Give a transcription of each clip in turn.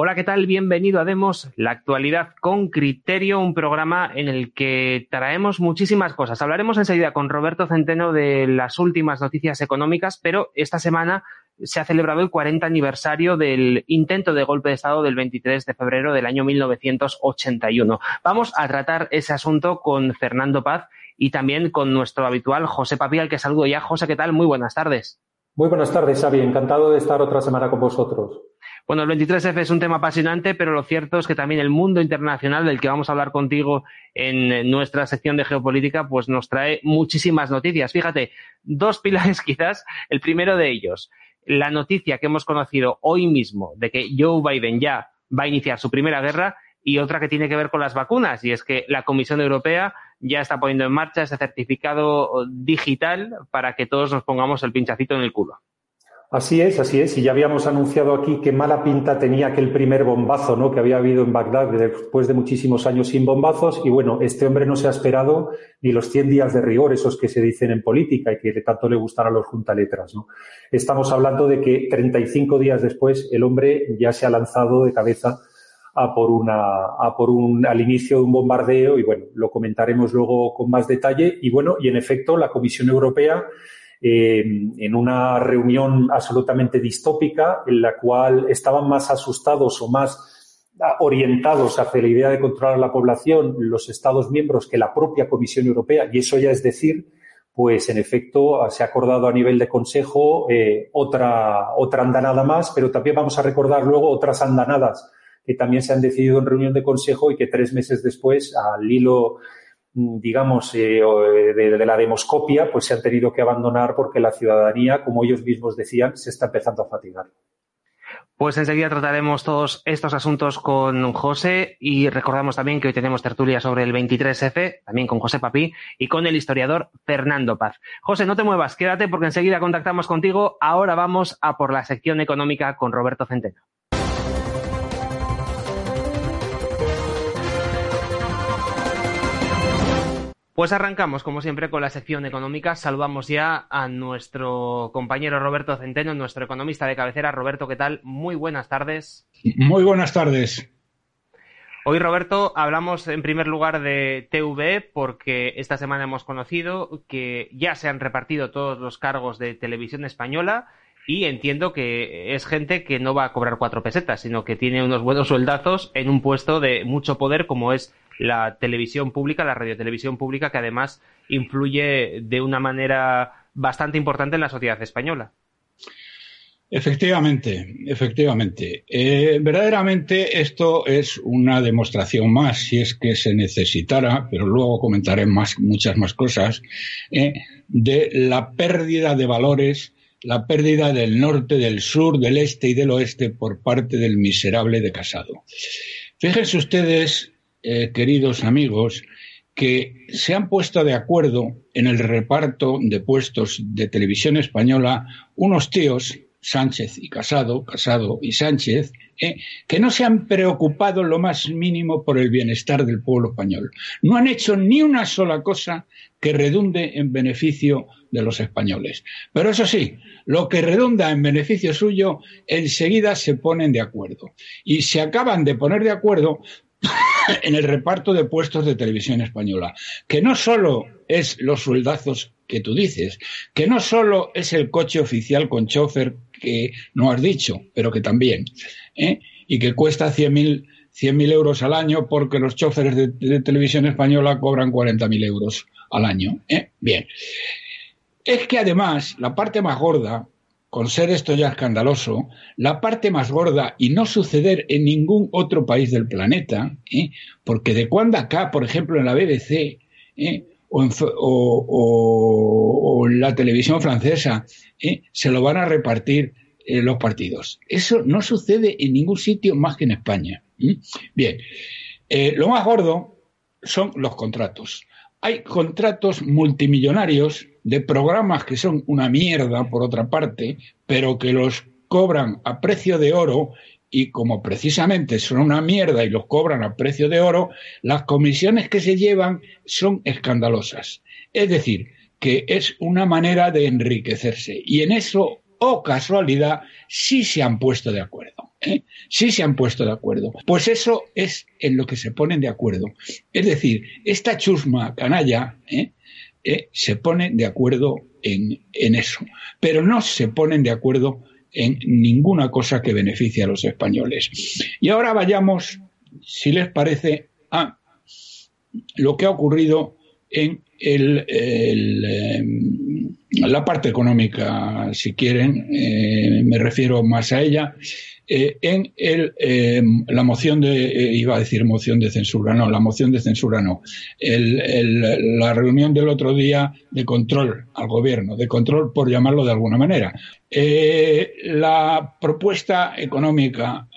Hola, ¿qué tal? Bienvenido a Demos, la actualidad con criterio, un programa en el que traemos muchísimas cosas. Hablaremos enseguida con Roberto Centeno de las últimas noticias económicas, pero esta semana se ha celebrado el 40 aniversario del intento de golpe de Estado del 23 de febrero del año 1981. Vamos a tratar ese asunto con Fernando Paz y también con nuestro habitual José Papi, al que saludo ya. José, ¿qué tal? Muy buenas tardes. Muy buenas tardes, Xavi. Encantado de estar otra semana con vosotros. Bueno, el 23F es un tema apasionante, pero lo cierto es que también el mundo internacional del que vamos a hablar contigo en nuestra sección de geopolítica, pues nos trae muchísimas noticias. Fíjate, dos pilares quizás. El primero de ellos, la noticia que hemos conocido hoy mismo de que Joe Biden ya va a iniciar su primera guerra y otra que tiene que ver con las vacunas, y es que la Comisión Europea ya está poniendo en marcha ese certificado digital para que todos nos pongamos el pinchacito en el culo. Así es, así es. Y ya habíamos anunciado aquí qué mala pinta tenía aquel primer bombazo ¿no? que había habido en Bagdad después de muchísimos años sin bombazos. Y bueno, este hombre no se ha esperado ni los 100 días de rigor, esos que se dicen en política y que tanto le gustan a los juntaletras. ¿no? Estamos hablando de que 35 días después el hombre ya se ha lanzado de cabeza a por una, a por un, al inicio de un bombardeo y bueno, lo comentaremos luego con más detalle. Y bueno, y en efecto, la Comisión Europea eh, en una reunión absolutamente distópica en la cual estaban más asustados o más orientados hacia la idea de controlar la población los Estados miembros que la propia Comisión Europea, y eso ya es decir, pues en efecto se ha acordado a nivel de Consejo eh, otra, otra andanada más, pero también vamos a recordar luego otras andanadas que también se han decidido en reunión de Consejo y que tres meses después, al hilo digamos, eh, eh, de, la demoscopia, pues se han tenido que abandonar porque la ciudadanía, como ellos mismos decían, se está empezando a fatigar. Pues enseguida trataremos todos estos asuntos con José y recordamos también que hoy tenemos tertulia sobre el 23F, también con José Papí y con el historiador Fernando Paz. José, no te muevas, quédate porque enseguida contactamos contigo. Ahora vamos a por la sección económica con Roberto Centeno. Pues arrancamos, como siempre, con la sección económica. Saludamos ya a nuestro compañero Roberto Centeno, nuestro economista de cabecera. Roberto, ¿qué tal? Muy buenas tardes. Muy buenas tardes. Hoy, Roberto, hablamos en primer lugar de TV porque esta semana hemos conocido que ya se han repartido todos los cargos de televisión española y entiendo que es gente que no va a cobrar cuatro pesetas, sino que tiene unos buenos sueldazos en un puesto de mucho poder como es la televisión pública, la radiotelevisión pública, que además influye de una manera bastante importante en la sociedad española. Efectivamente, efectivamente. Eh, verdaderamente esto es una demostración más, si es que se necesitara, pero luego comentaré más, muchas más cosas, eh, de la pérdida de valores, la pérdida del norte, del sur, del este y del oeste por parte del miserable de Casado. Fíjense ustedes eh, queridos amigos, que se han puesto de acuerdo en el reparto de puestos de televisión española unos tíos, Sánchez y Casado, Casado y Sánchez, eh, que no se han preocupado lo más mínimo por el bienestar del pueblo español. No han hecho ni una sola cosa que redunde en beneficio de los españoles. Pero eso sí, lo que redunda en beneficio suyo, enseguida se ponen de acuerdo. Y se acaban de poner de acuerdo en el reparto de puestos de televisión española, que no solo es los sueldazos que tú dices, que no solo es el coche oficial con chofer que no has dicho, pero que también, ¿eh? y que cuesta 100.000 100 euros al año porque los choferes de, televisión española cobran 40.000 euros al año. ¿eh? Bien. Es que además la parte más gorda con ser esto ya escandaloso, la parte más gorda y no suceder en ningún otro país del planeta, ¿eh? porque de cuando acá, por ejemplo, en la BBC ¿eh? o, en, la televisión francesa, ¿eh? se lo van a repartir los partidos. Eso no sucede en ningún sitio más que en España. Bien, lo más gordo son los contratos. Hay contratos multimillonarios de programas que son una mierda, por otra parte, pero que los cobran a precio de oro y como precisamente son una mierda y los cobran a precio de oro, las comisiones que se llevan son escandalosas. Es decir, que es una manera de enriquecerse. Y en eso o casualidad, sí se han puesto de acuerdo. ¿eh? Sí se han puesto de acuerdo. Pues eso es en lo que se ponen de acuerdo. Es decir, esta chusma canalla ¿eh? ¿eh? se ponen de acuerdo en, en eso, pero no se ponen de acuerdo en ninguna cosa que beneficie a los españoles. Y ahora vayamos, si les parece, a lo que ha ocurrido en el, em, la parte económica, si quieren, eh, me refiero más a ella, eh, en el, em, la moción de, eh, iba a decir moción de censura, no, la moción de censura no, el, la reunión del otro día de control al gobierno, de control por llamarlo de alguna manera. la propuesta económica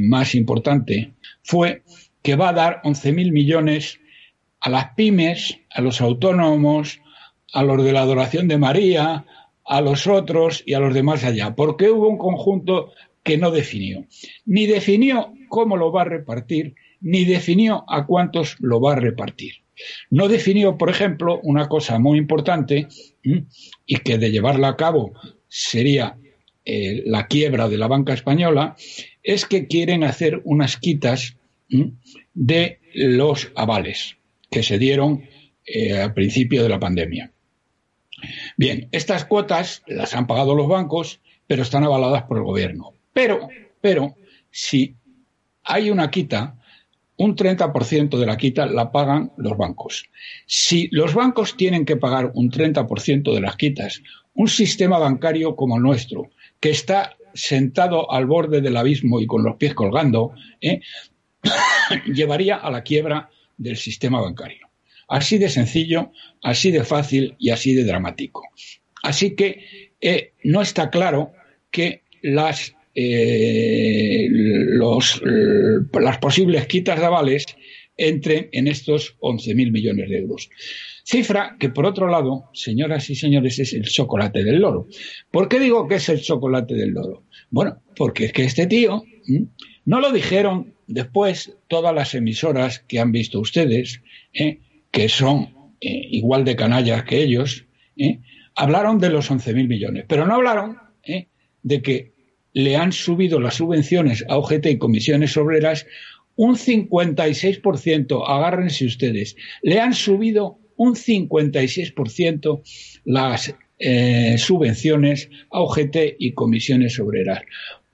más importante fue que va a dar 11.000 millones a las pymes, a los autónomos, a los de la adoración de María, a los otros y a los demás allá, porque hubo un conjunto que no definió. Ni definió cómo lo va a repartir, ni definió a cuántos lo va a repartir. No definió, por ejemplo, una cosa muy importante y que de llevarla a cabo sería eh, la quiebra de la banca española, es que quieren hacer unas quitas de los avales que se dieron eh, al principio de la pandemia. Bien, estas cuotas las han pagado los bancos, pero están avaladas por el gobierno. Pero, pero, si hay una quita, un 30% de la quita la pagan los bancos. Si los bancos tienen que pagar un 30% de las quitas, un sistema bancario como el nuestro, que está sentado al borde del abismo y con los pies colgando, ¿eh? llevaría a la quiebra del sistema bancario. Así de sencillo, así de fácil y así de dramático. Así que eh, no está claro que las, eh, los, las posibles quitas de avales entren en estos 11.000 millones de euros. Cifra que, por otro lado, señoras y señores, es el chocolate del loro. ¿Por qué digo que es el chocolate del loro? Bueno, porque es que este tío no lo dijeron después todas las emisoras que han visto ustedes, ¿eh? Que son eh, igual de canallas que ellos, ¿eh? hablaron de los 11.000 millones, pero no hablaron de que le han subido las subvenciones a OGT y comisiones obreras un 56%, agárrense ustedes, le han subido un 56% las subvenciones a OGT y comisiones obreras,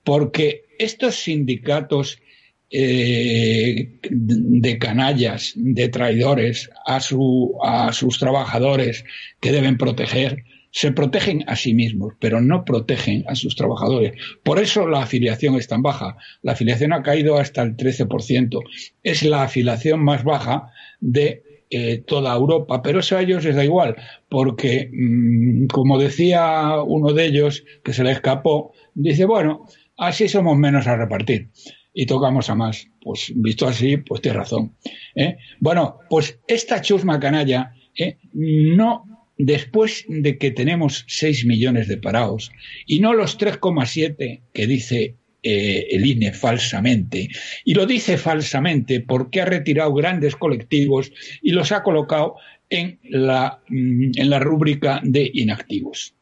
porque estos sindicatos eh, de canallas, de traidores a, su, a sus trabajadores que deben proteger, se protegen a sí mismos, pero no protegen a sus trabajadores. Por eso la afiliación es tan baja. La afiliación ha caído hasta el 13%. Es la afiliación más baja de eh, toda Europa, pero eso a ellos les da igual, porque, mm, como decía uno de ellos, que se le escapó, dice, bueno, así somos menos a repartir y tocamos a más. Pues visto así, pues tienes razón. ¿eh? Bueno, pues esta chusma canalla, ¿eh? no después de que tenemos 6 millones de parados y no los 3,7 que dice eh, el INE falsamente. Y lo dice falsamente porque ha retirado grandes colectivos y los ha colocado en la, mm, en la rúbrica de inactivos.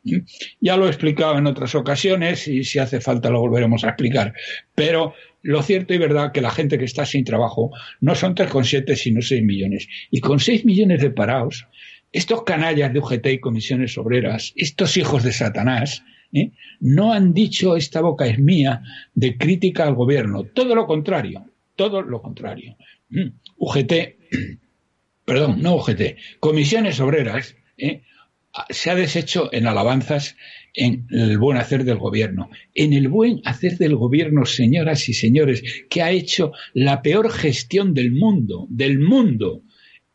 Ya lo he explicado en otras ocasiones y si hace falta lo volveremos a explicar. Pero lo cierto y verdad que la gente que está sin trabajo no son 3,7 sino 6 millones. Y con 6 millones de parados, estos canallas de UGT y comisiones obreras, estos hijos de Satanás, ¿eh? no han dicho esta boca es mía de crítica al gobierno. Todo lo contrario, todo lo contrario. Mm. UGT, perdón, no UGT, comisiones obreras, ¿eh? se ha deshecho en alabanzas en el buen hacer del gobierno. En el buen hacer del gobierno, señoras y señores, que ha hecho la peor gestión del mundo, del mundo,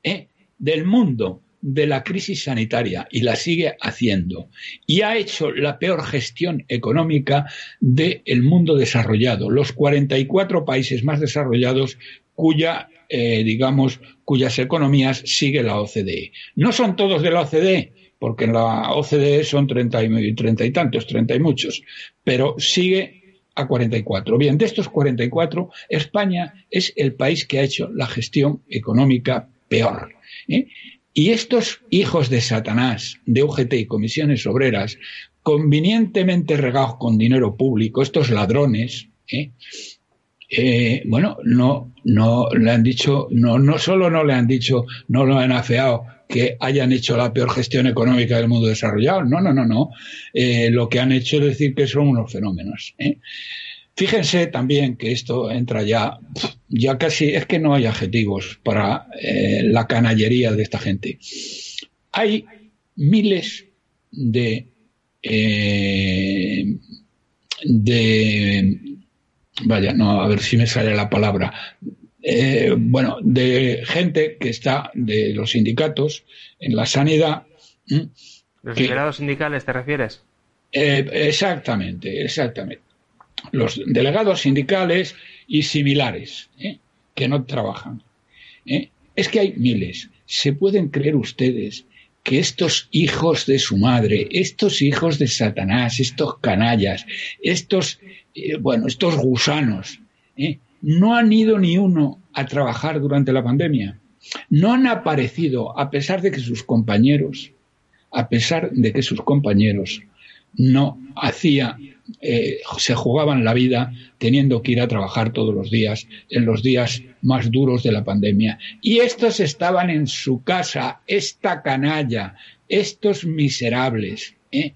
¿eh? del mundo de la crisis sanitaria y la sigue haciendo. Y ha hecho la peor gestión económica del mundo desarrollado, los 44 países más desarrollados cuya, eh, digamos, cuyas economías sigue la OCDE. No son todos de la OCDE, porque en la OCDE son treinta y, y tantos, treinta y muchos, pero sigue a 44. Bien, de estos 44, España es el país que ha hecho la gestión económica peor. ¿eh? Y estos hijos de Satanás, de UGT y comisiones obreras, convenientemente regados con dinero público, estos ladrones, ¿eh? Eh, bueno, no, no le han dicho, no, no solo no le han dicho, no lo han afeado que hayan hecho la peor gestión económica del mundo desarrollado. No, no, no, no. Eh, lo que han hecho es decir que son unos fenómenos. Fíjense también que esto entra ya, ya casi, es que no hay adjetivos para la canallería de esta gente. Hay miles de eh, de vaya, no, a ver si me sale la palabra. Eh, bueno, de gente que está de los sindicatos en la sanidad. ¿Los delegados sindicales te refieres? Eh, exactamente, exactamente. Los delegados sindicales y similares que no trabajan. Es que hay miles. ¿Se pueden creer ustedes que estos hijos de su madre, estos hijos de Satanás, estos canallas, estos, eh, bueno, estos gusanos, ¿eh? no han ido ni uno a trabajar durante la pandemia. No han aparecido a pesar de que sus compañeros, a pesar de que sus compañeros no hacía, eh, se jugaban la vida teniendo que ir a trabajar todos los días, en los días más duros de la pandemia. Y estos estaban en su casa, esta canalla, estos miserables. ¿eh?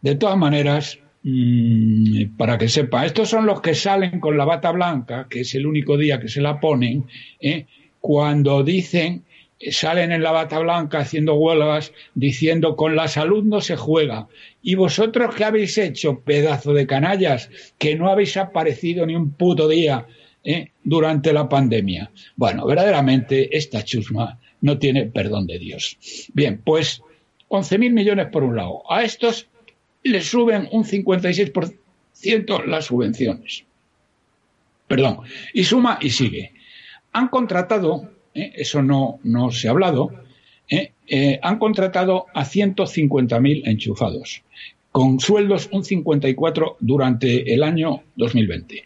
De todas maneras, mm, para que sepa, estos son los que salen con la bata blanca, que es el único día que se la ponen, ¿eh? cuando dicen salen en la bata blanca haciendo huelgas diciendo con la salud no se juega. ¿Y vosotros qué habéis hecho, pedazo de canallas, que no habéis aparecido ni un puto día eh, durante la pandemia? Bueno, verdaderamente esta chusma no tiene perdón de Dios. Bien, pues 11.000 millones por un lado. A estos les suben un 56% las subvenciones. Perdón. Y suma y sigue. Han contratado ¿eh? eso no, no se ha hablado, ¿eh? Eh, han contratado a 150.000 enchufados, con sueldos un 54 durante el año 2020,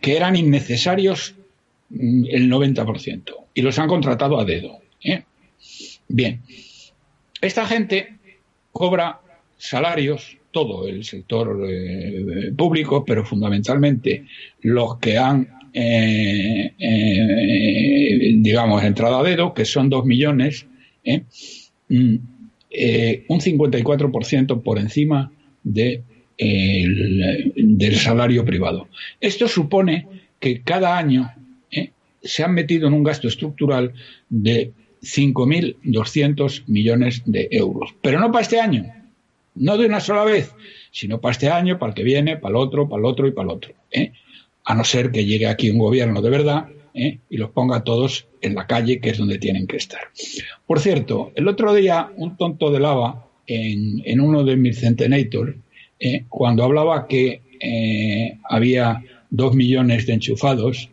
que eran innecesarios mm, el 90%, y los han contratado a dedo. Bien, esta gente cobra salarios, todo el sector público, pero fundamentalmente los que han eh, eh, digamos, entrada a dedo, que son 2 millones, ¿eh? mm, un 54% por encima de, del salario privado. Esto supone que cada año se han metido en un gasto estructural de 5.200 millones de euros. Pero no para este año, no de una sola vez, sino para este año, para el que viene, para el otro, para el otro y para el otro. ¿eh? A no ser que llegue aquí un gobierno de verdad ¿eh? y los ponga todos en la calle, que es donde tienen que estar. Por cierto, el otro día un tonto de lava en, en uno de mis Centenator, ¿eh? cuando hablaba que eh, había dos millones de enchufados,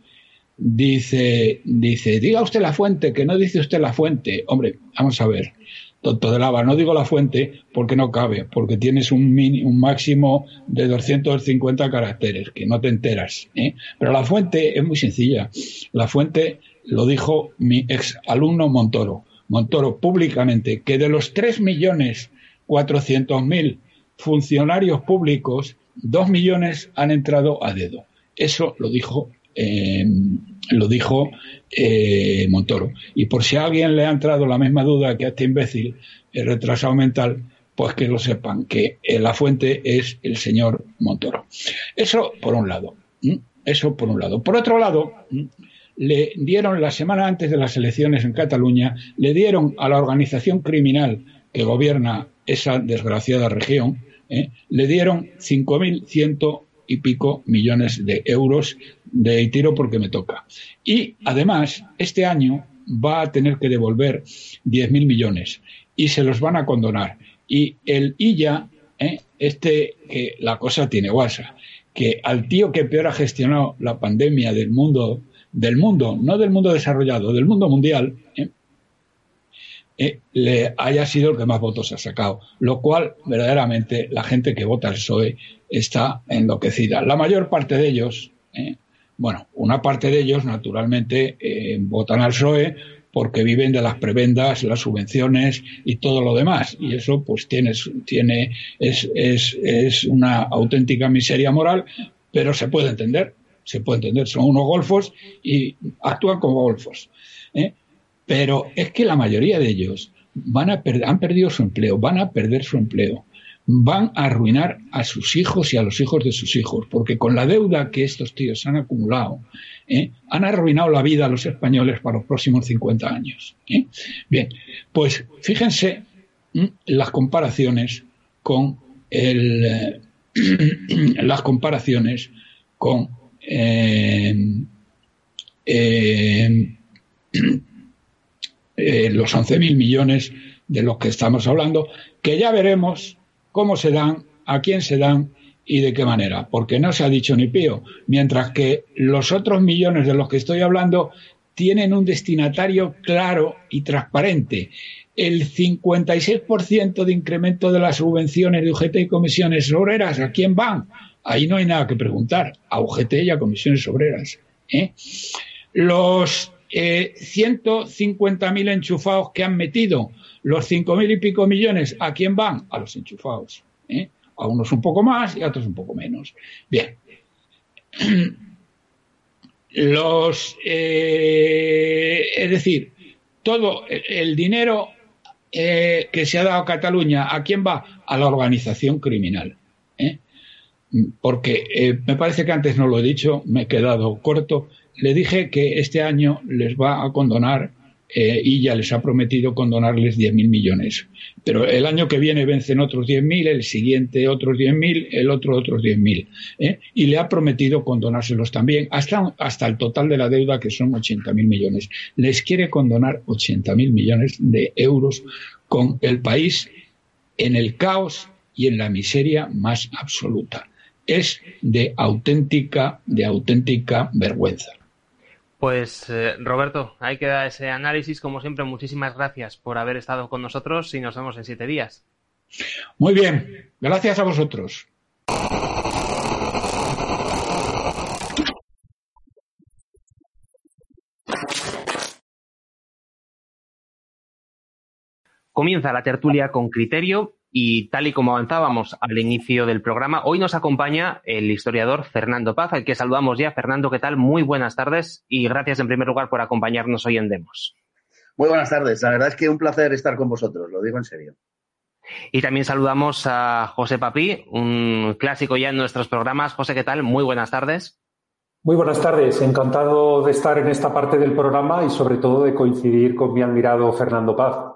dice, dice, diga usted la fuente, que no dice usted la fuente. Hombre, vamos a ver tonto de lava. No digo la fuente porque no cabe, porque tienes un, un máximo de 250 caracteres, que no te enteras. ¿eh? Pero la fuente es muy sencilla. La fuente lo dijo mi ex alumno Montoro. Montoro públicamente que de los 3.400.000 funcionarios públicos, 2 millones han entrado a dedo. Eso lo dijo eh, lo dijo eh, Montoro. Y por si a alguien le ha entrado la misma duda que a este imbécil, el retrasado mental, pues que lo sepan, que eh, la fuente es el señor Montoro. Eso por un lado. Eso por un lado. Por otro lado, le dieron la semana antes de las elecciones en Cataluña, le dieron a la organización criminal que gobierna esa desgraciada región, le dieron 5.100 y pico millones de euros de tiro porque me toca. Y además, este año va a tener que devolver 10.000 millones y se los van a condonar. Y el IYA, ¿eh? este, que la cosa tiene guasa, que al tío que peor ha gestionado la pandemia del mundo, del mundo, no del mundo desarrollado, del mundo mundial, ¿eh? Eh, le haya sido el que más votos ha sacado. Lo cual, verdaderamente, la gente que vota al PSOE está enloquecida. La mayor parte de ellos, eh, bueno, una parte de ellos, naturalmente, eh, votan al PSOE porque viven de las prebendas, las subvenciones y todo lo demás. Y eso pues tiene, tiene es, una auténtica miseria moral, pero se puede entender, se puede entender. Son unos golfos y actúan como golfos. ¿eh? Pero es que la mayoría de ellos van a han perdido su empleo, van a perder su empleo van a arruinar a sus hijos y a los hijos de sus hijos, porque con la deuda que estos tíos han acumulado, ¿eh? han arruinado la vida a los españoles para los próximos 50 años. ¿eh? Bien, pues fíjense las comparaciones con el, las comparaciones con eh, los 11.000 millones de los que estamos hablando, que ya veremos cómo se dan, a quién se dan y de qué manera, porque no se ha dicho ni pío, mientras que los otros millones de los que estoy hablando tienen un destinatario claro y transparente. El 56% de incremento de las subvenciones de UGT y comisiones obreras, ¿a quién van? Ahí no hay nada que preguntar, a UGT y a comisiones obreras. ¿eh? Los eh, 150.000 enchufados que han metido los 5.000 y pico millones, ¿a quién van? A los enchufados. ¿eh? A unos un poco más y a otros un poco menos. Bien. Los, eh, es decir, todo el dinero eh, que se ha dado a Cataluña, ¿a quién va? A la organización criminal. Porque me parece que antes no lo he dicho, me he quedado corto. Le dije que este año les va a condonar eh, y ya les ha prometido condonarles 10.000 millones. Pero el año que viene vencen otros 10.000, el siguiente otros 10.000, el otro otros 10.000. ¿eh? Y le ha prometido condonárselos también, hasta, hasta el total de la deuda, que son 80.000 millones. Les quiere condonar 80.000 millones de euros con el país en el caos y en la miseria más absoluta. Es de auténtica, de auténtica vergüenza. Pues eh, Roberto, ahí queda ese análisis. Como siempre, muchísimas gracias por haber estado con nosotros y nos vemos en siete días. Muy bien, gracias a vosotros. Comienza la tertulia con criterio y tal y como avanzábamos al inicio del programa, hoy nos acompaña el historiador Fernando Paz, al que saludamos ya. Fernando, ¿qué tal? Muy buenas tardes y gracias en primer lugar por acompañarnos hoy en Demos. Muy buenas tardes. La verdad es que un placer estar con vosotros, lo digo en serio. Y también saludamos a José Papí, un clásico ya en nuestros programas. José, ¿qué tal? Muy buenas tardes. Muy buenas tardes. Encantado de estar en esta parte del programa y sobre todo de coincidir con mi admirado Fernando Paz.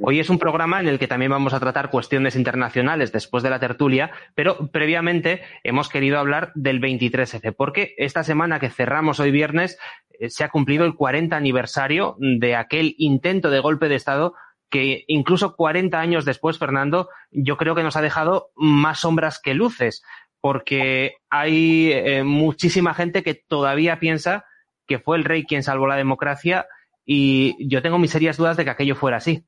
Hoy es un programa en el que también vamos a tratar cuestiones internacionales después de la tertulia, pero previamente hemos querido hablar del 23F, porque esta semana que cerramos hoy viernes eh, se ha cumplido el 40 aniversario de aquel intento de golpe de Estado que incluso 40 años después, Fernando, yo creo que nos ha dejado más sombras que luces, porque hay eh, muchísima gente que todavía piensa que fue el rey quien salvó la democracia y yo tengo mis serias dudas de que aquello fuera así.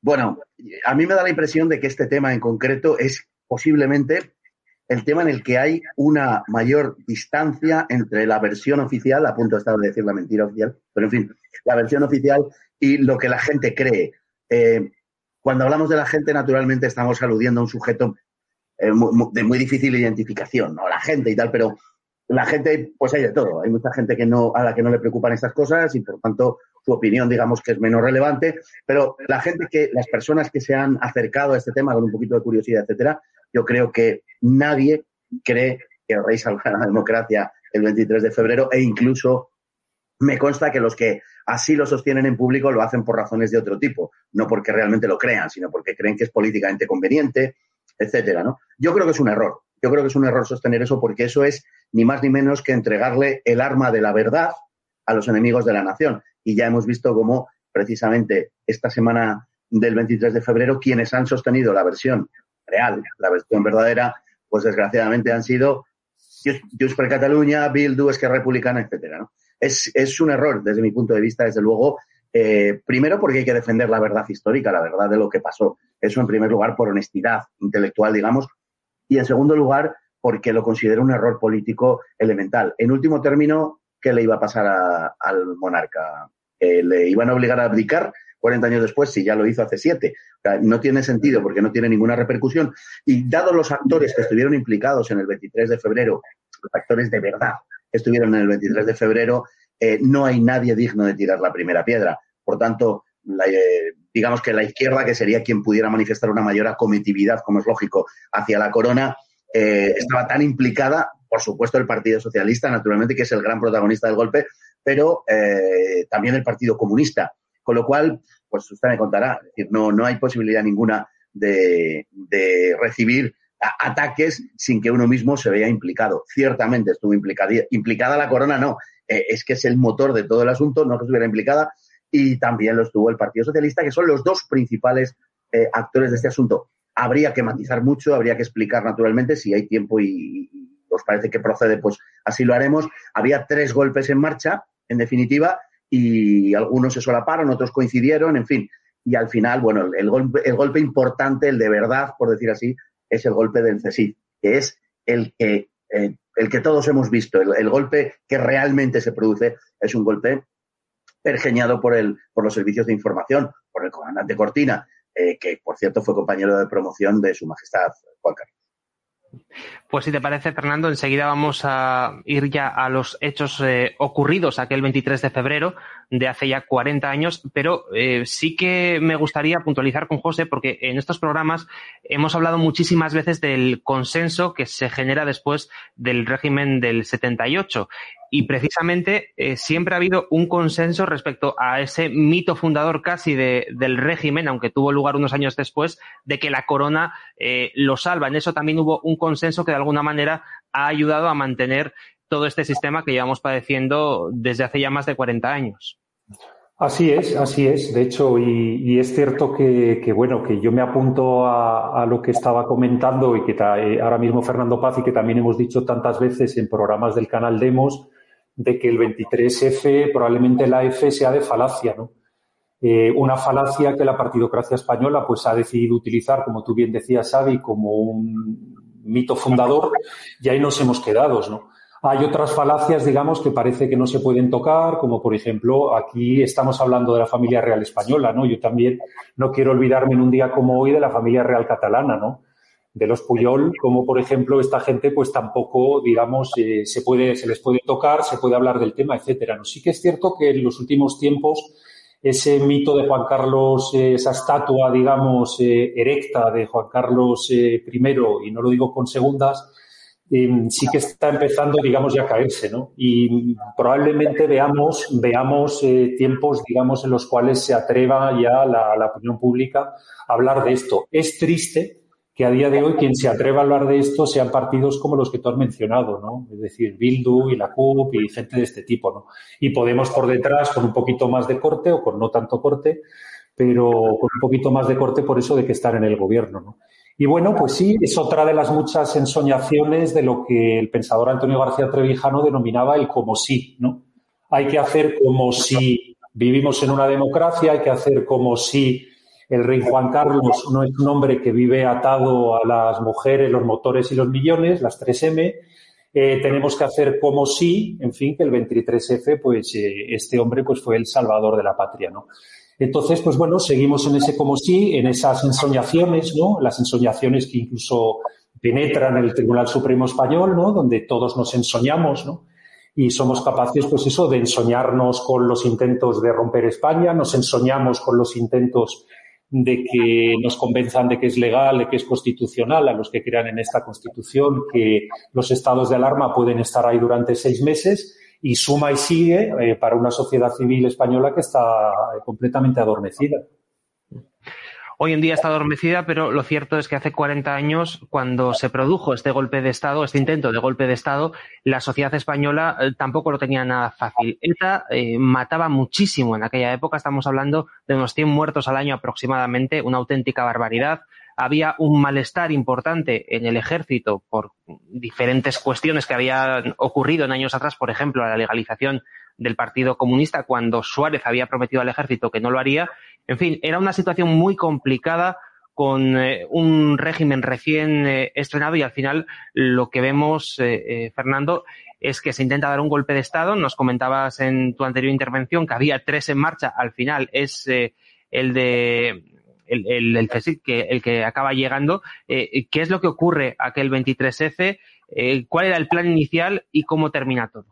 Bueno, a mí me da la impresión de que este tema en concreto es posiblemente el tema en el que hay una mayor distancia entre la versión oficial, a punto de estar de decir la mentira oficial, pero en fin, la versión oficial y lo que la gente cree. Eh, cuando hablamos de la gente, naturalmente estamos aludiendo a un sujeto eh, de muy difícil identificación, ¿no? La gente y tal, pero la gente, pues hay de todo. Hay mucha gente que no, a la que no le preocupan estas cosas y por tanto su opinión, digamos, que es menos relevante. Pero la gente que, las personas que se han acercado a este tema con un poquito de curiosidad, etcétera, yo creo que nadie cree que el rey salvará la democracia el 23 de febrero e incluso me consta que los que así lo sostienen en público lo hacen por razones de otro tipo, no porque realmente lo crean, sino porque creen que es políticamente conveniente, etcétera, ¿no? Yo creo que es un error. Yo creo que es un error sostener eso porque eso es ni más ni menos que entregarle el arma de la verdad a los enemigos de la nación. Y ya hemos visto cómo precisamente esta semana del 23 de febrero quienes han sostenido la versión real, la versión verdadera, pues desgraciadamente han sido Junts per Cataluña, Bildu, Esquerra Republicana, etcétera. Es, es, un error desde mi punto de vista, desde luego, eh, primero porque hay que defender la verdad histórica, la verdad de lo que pasó. Eso en primer lugar por honestidad intelectual, digamos, y en segundo lugar, porque lo considero un error político elemental. En último término, ¿qué le iba a pasar al monarca? Le iban a obligar a abdicar 40 años después si ya lo hizo hace siete. no tiene sentido porque no tiene ninguna repercusión. Y dados los actores que estuvieron implicados en el 23 de febrero, los actores de verdad que estuvieron en el 23 de febrero, eh, no hay nadie digno de tirar la primera piedra. Por tanto, eh, digamos que la izquierda, que sería quien pudiera manifestar una mayor acometividad, como es lógico, hacia la corona, eh, estaba tan implicada, por supuesto, el Partido Socialista, naturalmente, que es el gran protagonista del golpe, pero también el Partido Comunista. Con lo cual, pues usted me contará, no, no hay posibilidad ninguna de, recibir ataques sin que uno mismo se vea implicado. Ciertamente estuvo implicada, implicada la corona, no, eh, es que es el motor de todo el asunto, no que estuviera implicada, y también lo estuvo el Partido Socialista, que son los dos principales eh, actores de este asunto. Habría que matizar mucho, habría que explicar naturalmente si hay tiempo y os parece que procede, pues así lo haremos. Había tres golpes en marcha, en definitiva, y algunos se solaparon, otros coincidieron, en fin. Y al final, bueno, el golpe, el golpe importante, el de verdad, por decir así, es el golpe del CESID, que es el que, eh, el que todos hemos visto, el, golpe que realmente se produce es un golpe pergeñado por, el, por los servicios de información, por el comandante Cortina, eh, que por cierto fue compañero de promoción de Su Majestad Juan Carlos. Pues si te parece, Fernando, enseguida vamos a ir ya a los hechos eh, ocurridos aquel 23 de febrero de hace ya 40 años, pero eh, sí que me gustaría puntualizar con José, porque en estos programas hemos hablado muchísimas veces del consenso que se genera después del régimen del 78 y precisamente eh, siempre ha habido un consenso respecto a ese mito fundador casi de, del régimen, aunque tuvo lugar unos años después, de que la corona eh, lo salva. En eso también hubo un consenso que de alguna manera ha ayudado a mantener todo este sistema que llevamos padeciendo desde hace ya más de 40 años. Así es, así es. De hecho, y, es cierto que, bueno, que yo me apunto a, lo que estaba comentando y que eh, ahora mismo Fernando Paz y que también hemos dicho tantas veces en programas del canal Demos, de que el 23F, probablemente la F sea de falacia, ¿no? Eh, una falacia que la partidocracia española pues ha decidido utilizar, como tú bien decías, Xavi, como un mito fundador y ahí nos hemos quedado, ¿no? Hay otras falacias, digamos, que parece que no se pueden tocar, como por ejemplo, aquí estamos hablando de la familia real española, ¿no? Yo también no quiero olvidarme en un día como hoy de la familia real catalana, ¿no? De los Puyol, como por ejemplo esta gente, pues tampoco, digamos, eh, se puede, se les puede tocar, se puede hablar del tema, etcétera. ¿no? Sí que es cierto que en los últimos tiempos ese mito de Juan Carlos, eh, esa estatua, digamos, eh, erecta de Juan Carlos I, y no lo digo con segundas, sí que está empezando, digamos, ya a caerse, ¿no? Y probablemente veamos, veamos tiempos, digamos, en los cuales se atreva ya la, la opinión pública a hablar de esto. Es triste, que a día de hoy quien se atreva a hablar de esto sean partidos como los que tú has mencionado, ¿no? Es decir, Bildu y la CUP y gente de este tipo, ¿no? Y Podemos por detrás con un poquito más de corte o con no tanto corte, pero con un poquito más de corte por eso de que estar en el gobierno, ¿no? Y bueno, pues sí, es otra de las muchas ensoñaciones de lo que el pensador Antonio García Trevijano denominaba el como sí, ¿no? Hay que hacer como si vivimos en una democracia, hay que hacer como si el rey Juan Carlos no es un hombre que vive atado a las mujeres, los motores y los millones, las 3M. Eh, tenemos que hacer como si, en fin, que el 23F, pues eh, este hombre pues fue el salvador de la patria, ¿no? Entonces, pues bueno, seguimos en ese como si, en esas ensoñaciones, ¿no? Las ensoñaciones que incluso penetran en el Tribunal Supremo Español, ¿no? Donde todos nos ensoñamos, ¿no? Y somos capaces, pues eso, de ensoñarnos con los intentos de romper España, nos ensoñamos con los intentos de que nos convenzan de que es legal, de que es constitucional, a los que crean en esta Constitución, que los estados de alarma pueden estar ahí durante seis meses y suma y sigue eh, para una sociedad civil española que está eh, completamente adormecida. Hoy en día está adormecida, pero lo cierto es que hace 40 años, cuando se produjo este golpe de Estado, este intento de golpe de Estado, la sociedad española eh, tampoco lo tenía nada fácil. ETA eh, mataba muchísimo en aquella época, estamos hablando de unos 100 muertos al año aproximadamente, una auténtica barbaridad. Había un malestar importante en el ejército por diferentes cuestiones que habían ocurrido en años atrás, por ejemplo, la legalización del Partido Comunista cuando Suárez había prometido al ejército que no lo haría. En fin, era una situación muy complicada con eh, un régimen recién eh, estrenado y al final lo que vemos, eh, Fernando, es que se intenta dar un golpe de Estado. Nos comentabas en tu anterior intervención que había tres en marcha. Al final es eh, el de el, el, que, el que acaba llegando. Eh, ¿Qué es lo que ocurre aquel 23F? Eh, ¿Cuál era el plan inicial y cómo termina todo?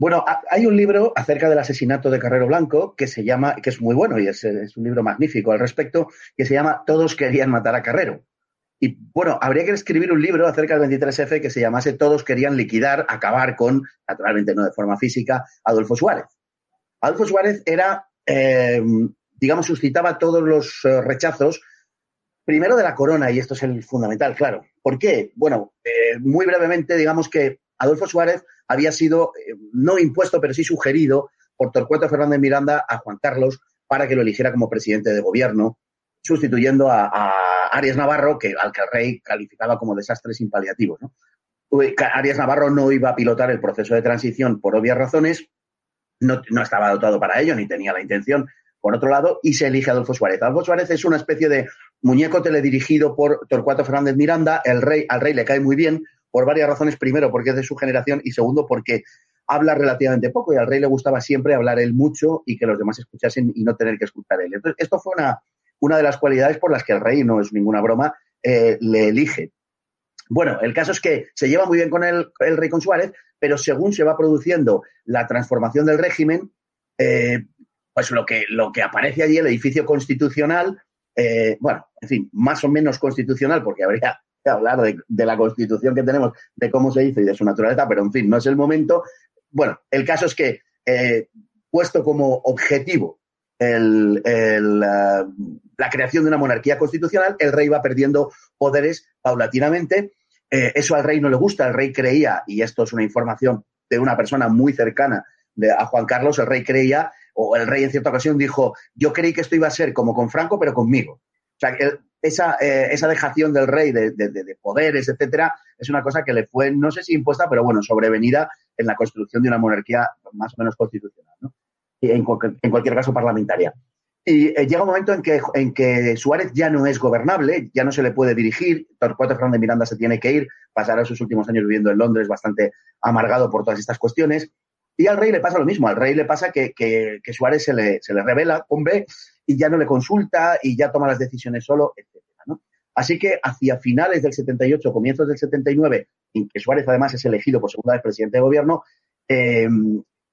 Bueno, hay un libro acerca del asesinato de Carrero Blanco que se llama, que es muy bueno y es, un libro magnífico al respecto, que se llama Todos querían matar a Carrero. Y bueno, habría que escribir un libro acerca del 23F que se llamase Todos querían liquidar, acabar con, naturalmente no de forma física, Adolfo Suárez. Adolfo Suárez era, eh, digamos, suscitaba todos los eh, rechazos, primero de la corona, y esto es el fundamental, claro. ¿Por qué? Bueno, eh, muy brevemente, digamos que Adolfo Suárez había sido eh, no impuesto, pero sí sugerido por Torcuato Fernández Miranda a Juan Carlos para que lo eligiera como presidente de gobierno, sustituyendo a, Arias Navarro, que, al que el rey calificaba como desastre sin paliativos. Arias Navarro no iba a pilotar el proceso de transición por obvias razones, no, no, estaba dotado para ello, ni tenía la intención, por otro lado, y se elige a Adolfo Suárez. Adolfo Suárez es una especie de muñeco teledirigido por Torcuato Fernández Miranda, el rey, al rey le cae muy bien, por varias razones. Primero, porque es de su generación y segundo, porque habla relativamente poco y al rey le gustaba siempre hablar él mucho y que los demás escuchasen y no tener que escuchar él. Entonces, esto fue una, una de las cualidades por las que el rey, no es ninguna broma, eh, le elige. Bueno, el caso es que se lleva muy bien con el, el, rey con Suárez, pero según se va produciendo la transformación del régimen, eh, pues lo que, lo que aparece allí, el edificio constitucional, eh, bueno, en fin, más o menos constitucional, porque habría hablar de, la constitución que tenemos, de cómo se hizo y de su naturaleza, pero en fin, no es el momento. Bueno, el caso es que, eh, puesto como objetivo uh, la creación de una monarquía constitucional, el rey va perdiendo poderes paulatinamente. Eh, eso al rey no le gusta. El rey creía, y esto es una información de una persona muy cercana de, a Juan Carlos, el rey creía, o el rey en cierta ocasión dijo, yo creí que esto iba a ser como con Franco, pero conmigo. O sea, el, esa, eh, esa dejación del rey de, de, de, poderes, etcétera, es una cosa que le fue, no sé si impuesta, pero bueno, sobrevenida en la construcción de una monarquía más o menos constitucional, ¿no? Y en, en cualquier caso parlamentaria. Y eh, llega un momento en que, en que Suárez ya no es gobernable, ya no se le puede dirigir, Torcuato Fernández Miranda se tiene que ir, pasará sus últimos años viviendo en Londres bastante amargado por todas estas cuestiones. Y al rey le pasa lo mismo, al rey le pasa que, que, que Suárez se le, se le revela, hombre, y ya no le consulta y ya toma las decisiones solo, etc. ¿no? Así que hacia finales del 78, comienzos del 79, en que Suárez además es elegido por segunda vez presidente de gobierno, eh,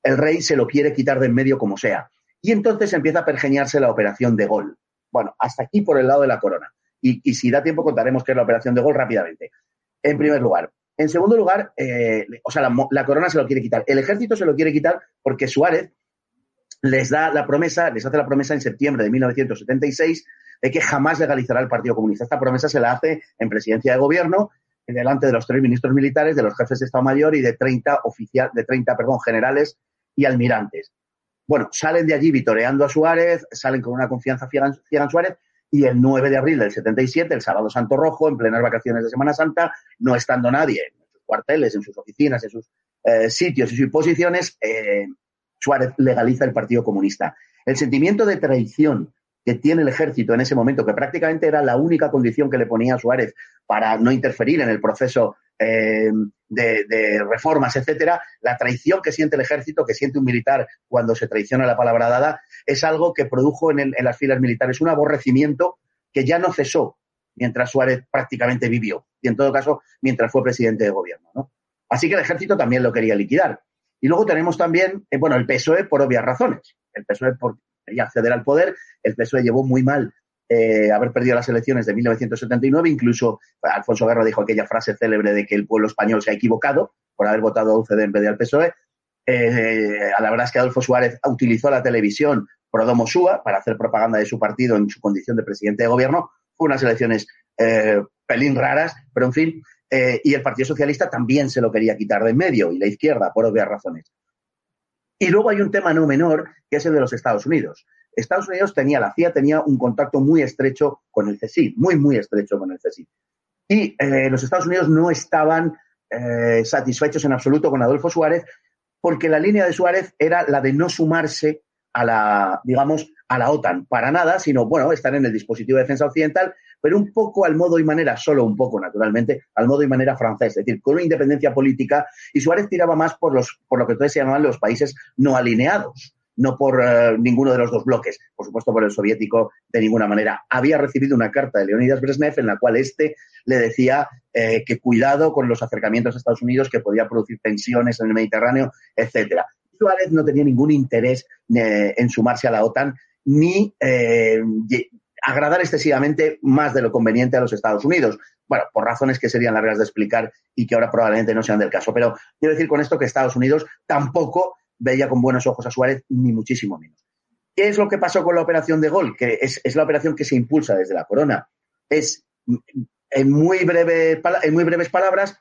el rey se lo quiere quitar de en medio como sea. Y entonces empieza a pergeñarse la operación de gol. Bueno, hasta aquí por el lado de la corona. Y, si da tiempo contaremos qué es la operación de gol rápidamente. En primer lugar. En segundo lugar, eh, o sea, la corona se lo quiere quitar. El ejército se lo quiere quitar porque Suárez les da la promesa, les hace la promesa en septiembre de 1976 de que jamás legalizará el Partido Comunista. Esta promesa se la hace en presidencia de gobierno, delante de los tres ministros militares, de los jefes de Estado Mayor y de 30 oficial, de 30, perdón, generales y almirantes. Bueno, salen de allí vitoreando a Suárez, salen con una confianza ciega en Suárez y el 9 de abril del 77, el sábado Santo Rojo, en plenas vacaciones de Semana Santa, no estando nadie en sus cuarteles, en sus oficinas, en sus eh, sitios y sus posiciones, eh, Suárez legaliza el Partido Comunista. El sentimiento de traición que tiene el ejército en ese momento, que prácticamente era la única condición que le ponía Suárez para no interferir en el proceso eh, de, reformas, etcétera, la traición que siente el ejército, que siente un militar cuando se traiciona la palabra dada, es algo que produjo en, las filas militares un aborrecimiento que ya no cesó mientras Suárez prácticamente vivió, y en todo caso mientras fue presidente de gobierno. ¿no? Así que el ejército también lo quería liquidar. Y luego tenemos también, eh, bueno, el PSOE por obvias razones. El PSOE por acceder al poder, el PSOE llevó muy mal eh, haber perdido las elecciones de 1979, incluso Alfonso Guerra dijo aquella frase célebre de que el pueblo español se ha equivocado por haber votado a UCD en vez de al PSOE. Eh, la verdad es que Adolfo Suárez utilizó la televisión Prodomo Súa para hacer propaganda de su partido en su condición de presidente de gobierno. Fue unas elecciones eh, pelín raras, pero en fin, eh, y el Partido Socialista también se lo quería quitar de en medio, y la izquierda, por obvias razones. Y luego hay un tema no menor, que es el de los Estados Unidos. Estados Unidos tenía, la CIA tenía un contacto muy estrecho con el CSIC, muy, muy estrecho con el CSIC. Y eh, los Estados Unidos no estaban eh, satisfechos en absoluto con Adolfo Suárez, porque la línea de Suárez era la de no sumarse a la, digamos, a la OTAN para nada, sino, bueno, estar en el dispositivo de defensa occidental, pero un poco al modo y manera, solo un poco naturalmente, al modo y manera francés, es decir, con una independencia política, y Suárez tiraba más por, los, por lo que entonces se llamaban los países no alineados no por eh, ninguno de los dos bloques, por supuesto por el soviético de ninguna manera. Había recibido una carta de Leonidas Brezhnev en la cual este le decía eh, que cuidado con los acercamientos a Estados Unidos, que podía producir tensiones en el Mediterráneo, etcétera. Suárez no tenía ningún interés eh, en sumarse a la OTAN ni agradar excesivamente más de lo conveniente a los Estados Unidos. Bueno, por razones que serían largas de explicar y que ahora probablemente no sean del caso. Pero quiero decir con esto que Estados Unidos tampoco veía con buenos ojos a Suárez, ni muchísimo menos. ¿Qué es lo que pasó con la operación de gol? Que es, la operación que se impulsa desde la corona. Es, en muy, en muy breves palabras,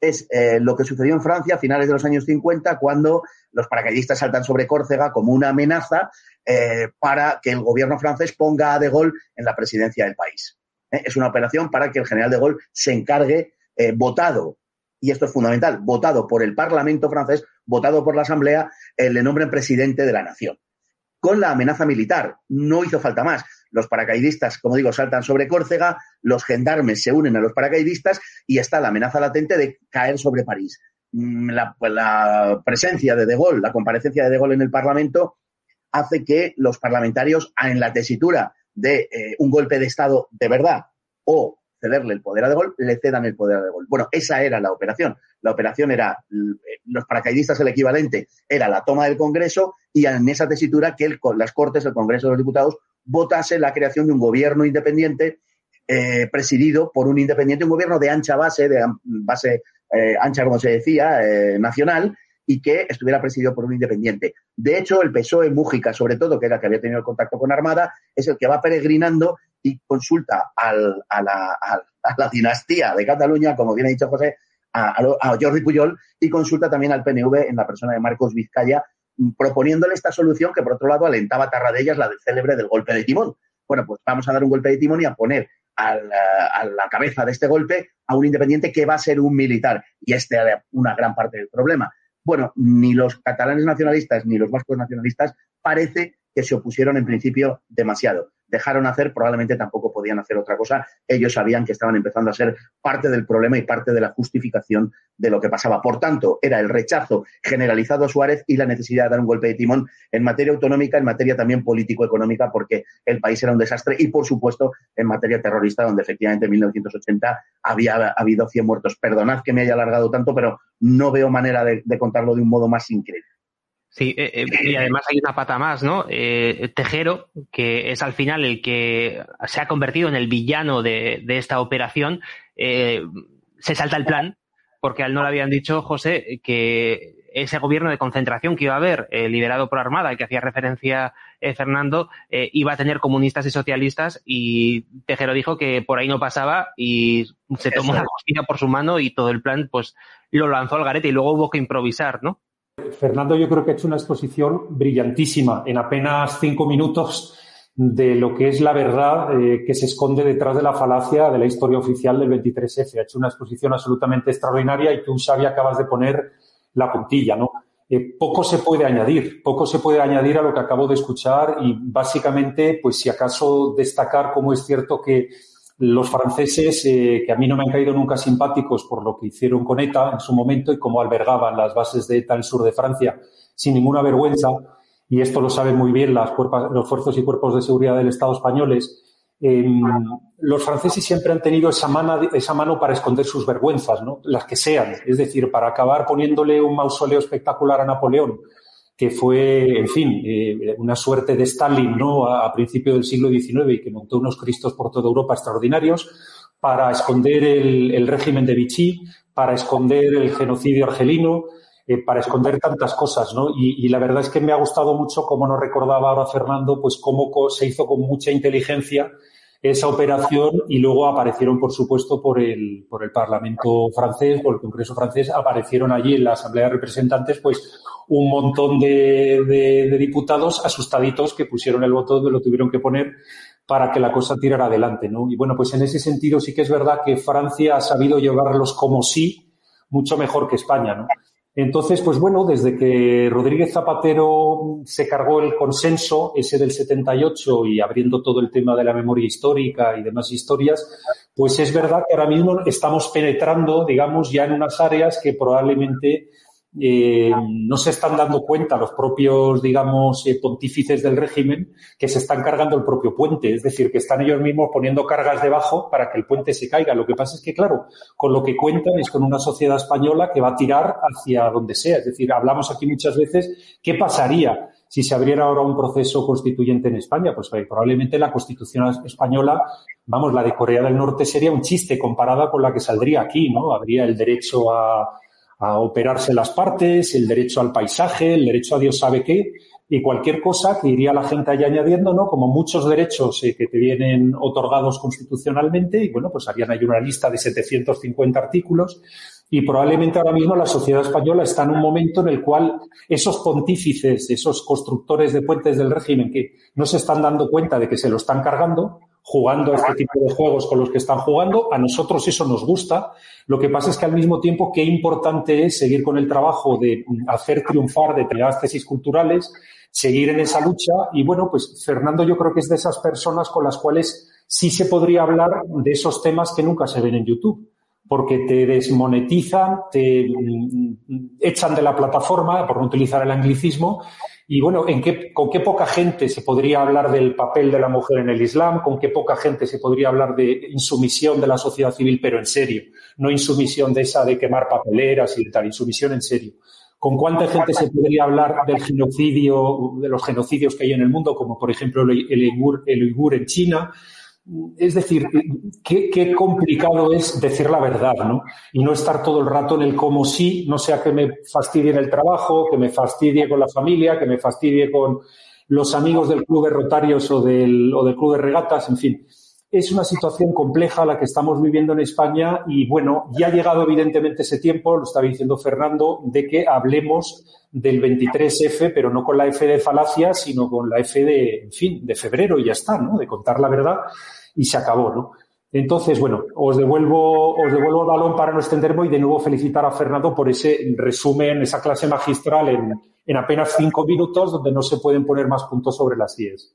es eh, lo que sucedió en Francia a finales de los años 50, cuando los paracaidistas saltan sobre Córcega como una amenaza eh, para que el gobierno francés ponga a De Gaulle en la presidencia del país. ¿eh? Es una operación para que el general De Gaulle se encargue, votado y esto es fundamental, votado por el Parlamento francés, votado por la Asamblea, le nombren presidente de la nación. Con la amenaza militar, no hizo falta más. Los paracaidistas, como digo, saltan sobre Córcega, los gendarmes se unen a los paracaidistas y está la amenaza latente de caer sobre París. Mm, pues, la, presencia de De Gaulle, la comparecencia de De Gaulle en el Parlamento, hace que los parlamentarios, en la tesitura de eh, un golpe de Estado de verdad o cederle el poder a De Gaulle, le cedan el poder a De Gaulle. Bueno, esa era la operación. La operación era, eh, los paracaidistas, el equivalente era la toma del Congreso y en esa tesitura que el, las Cortes, el Congreso de los Diputados, votase la creación de un gobierno independiente eh, presidido por un independiente, un gobierno de ancha base, de base eh, ancha, como se decía, nacional, y que estuviera presidido por un independiente. De hecho, el PSOE Mújica, sobre todo, que era el que había tenido el contacto con Armada, es el que va peregrinando y consulta a, la, dinastía de Cataluña, como bien ha dicho José, a, a, Jordi Puyol, y consulta también al PNV en la persona de Marcos Vizcaya, proponiéndole esta solución que, por otro lado, alentaba a Tarradellas, la célebre del golpe de timón. Bueno, pues vamos a dar un golpe de timón y a poner a la, cabeza de este golpe a un independiente que va a ser un militar. Y este es una gran parte del problema. Bueno, ni los catalanes nacionalistas ni los vascos nacionalistas parece que se opusieron en principio demasiado dejaron hacer, probablemente tampoco podían hacer otra cosa. Ellos sabían que estaban empezando a ser parte del problema y parte de la justificación de lo que pasaba. Por tanto, era el rechazo generalizado a Suárez y la necesidad de dar un golpe de timón en materia autonómica, en materia también político-económica, porque el país era un desastre y, por supuesto, en materia terrorista, donde efectivamente en 1980 había habido 100 muertos. Perdonad que me haya alargado tanto, pero no veo manera de contarlo de un modo más increíble. Sí, eh, eh, y además hay una pata más, ¿no? Eh, Tejero, que es al final el que se ha convertido en el villano de, esta operación, se salta el plan, porque a él no le habían dicho, José, que ese gobierno de concentración que iba a haber, liderado por Armada, al que hacía referencia Fernando, iba a tener comunistas y socialistas, y Tejero dijo que por ahí no pasaba y se tomó la justicia por su mano y todo el plan, pues, lo lanzó al garete y luego hubo que improvisar, ¿no? Fernando, yo creo que ha hecho una exposición brillantísima en apenas cinco minutos de lo que es la verdad eh, que se esconde detrás de la falacia de la historia oficial del 23F. Ha hecho una exposición absolutamente extraordinaria y tú, Xavi, acabas de poner la puntilla, ¿no? Eh, poco se puede añadir, poco se puede añadir a lo que acabo de escuchar y básicamente, pues si acaso destacar cómo es cierto que los franceses, eh, que a mí no me han caído nunca simpáticos por lo que hicieron con ETA en su momento y cómo albergaban las bases de ETA en el sur de Francia sin ninguna vergüenza, y esto lo saben muy bien las los fuerzas y cuerpos de seguridad del Estado españoles, em, los franceses siempre han tenido esa, esa mano para esconder sus vergüenzas, ¿no? las que sean, es decir, para acabar poniéndole un mausoleo espectacular a Napoleón que fue, en fin, eh, una suerte de Stalin ¿no? a, principios del siglo XIX y que montó unos cristos por toda Europa extraordinarios para esconder el, régimen de Vichy, para esconder el genocidio argelino, eh, para esconder tantas cosas, ¿no? Y, y, la verdad es que me ha gustado mucho, como nos recordaba ahora Fernando, pues cómo se hizo con mucha inteligencia esa operación y luego aparecieron, por supuesto, por el, por el Parlamento francés, por el Congreso francés, aparecieron allí en la Asamblea de Representantes, pues un montón de, diputados asustaditos que pusieron el donde lo tuvieron que poner para que la cosa tirara adelante, ¿no? Y bueno, pues en ese sentido sí que es verdad que Francia ha sabido llevarlos como sí mucho mejor que España, ¿no? Entonces, pues bueno, desde que Rodríguez Zapatero se cargó el consenso, ese del 78, y abriendo todo el tema de la memoria histórica y demás historias, pues es verdad que ahora mismo estamos penetrando, digamos, ya en unas áreas que probablemente eh, no se están dando cuenta los propios, digamos, eh, pontífices del régimen que se están cargando el propio puente. Es decir, que están ellos mismos poniendo cargas debajo para que el puente se caiga. Lo que pasa es que, claro, con lo que cuentan es con una sociedad española que va a tirar hacia donde sea. Es decir, hablamos aquí muchas veces, ¿qué pasaría? si se abriera ahora un proceso constituyente en España, pues eh, probablemente la constitución española, vamos, la de Corea del Norte sería un chiste comparada con la que saldría aquí, ¿no? Habría el derecho a, a operarse las partes, el derecho al paisaje, el derecho a Dios sabe qué, y cualquier cosa que iría la gente allá añadiendo, ¿no? Como muchos derechos eh, que te vienen otorgados constitucionalmente, y bueno, pues harían ahí una lista de 750 artículos, y probablemente ahora mismo la sociedad española está en un momento en el cual esos pontífices, esos constructores de puentes del régimen que no se están dando cuenta de que se lo están cargando, jugando a este tipo de juegos con los que están jugando. A nosotros eso nos gusta. Lo que pasa es que al mismo tiempo qué importante es seguir con el trabajo de hacer triunfar determinadas tesis culturales, seguir en esa lucha. Y bueno, pues Fernando yo creo que es de esas personas con las cuales sí se podría hablar de esos temas que nunca se ven en YouTube porque te desmonetizan, te mm, echan de la plataforma, por no utilizar el anglicismo, y bueno, ¿en qué, ¿con qué poca gente se podría hablar del papel de la mujer en el Islam? ¿Con qué poca gente se podría hablar de insumisión de la sociedad civil, pero en serio? No insumisión de esa de quemar papeleras y de tal, insumisión en serio. ¿Con cuánta gente se podría hablar del genocidio, de los genocidios que hay en el mundo, como por ejemplo el, el, el uigur en China? Es decir, qué, complicado es decir la verdad, ¿no? Y no estar todo el rato en el como sí, no sea que me fastidie en el trabajo, que me fastidie con la familia, que me fastidie con los amigos del club de rotarios o del, o del club de regatas, en fin. Es una situación compleja la que estamos viviendo en España y bueno, ya ha llegado evidentemente ese tiempo, lo estaba diciendo Fernando, de que hablemos del 23F, pero no con la F de falacia, sino con la F de, en fin, de febrero y ya está, ¿no? De contar la verdad y se acabó, ¿no? Entonces, bueno, os devuelvo, os devuelvo el balón para no extenderme y de nuevo felicitar a Fernando por ese resumen, esa clase magistral en, en apenas cinco minutos donde no se pueden poner más puntos sobre las IES.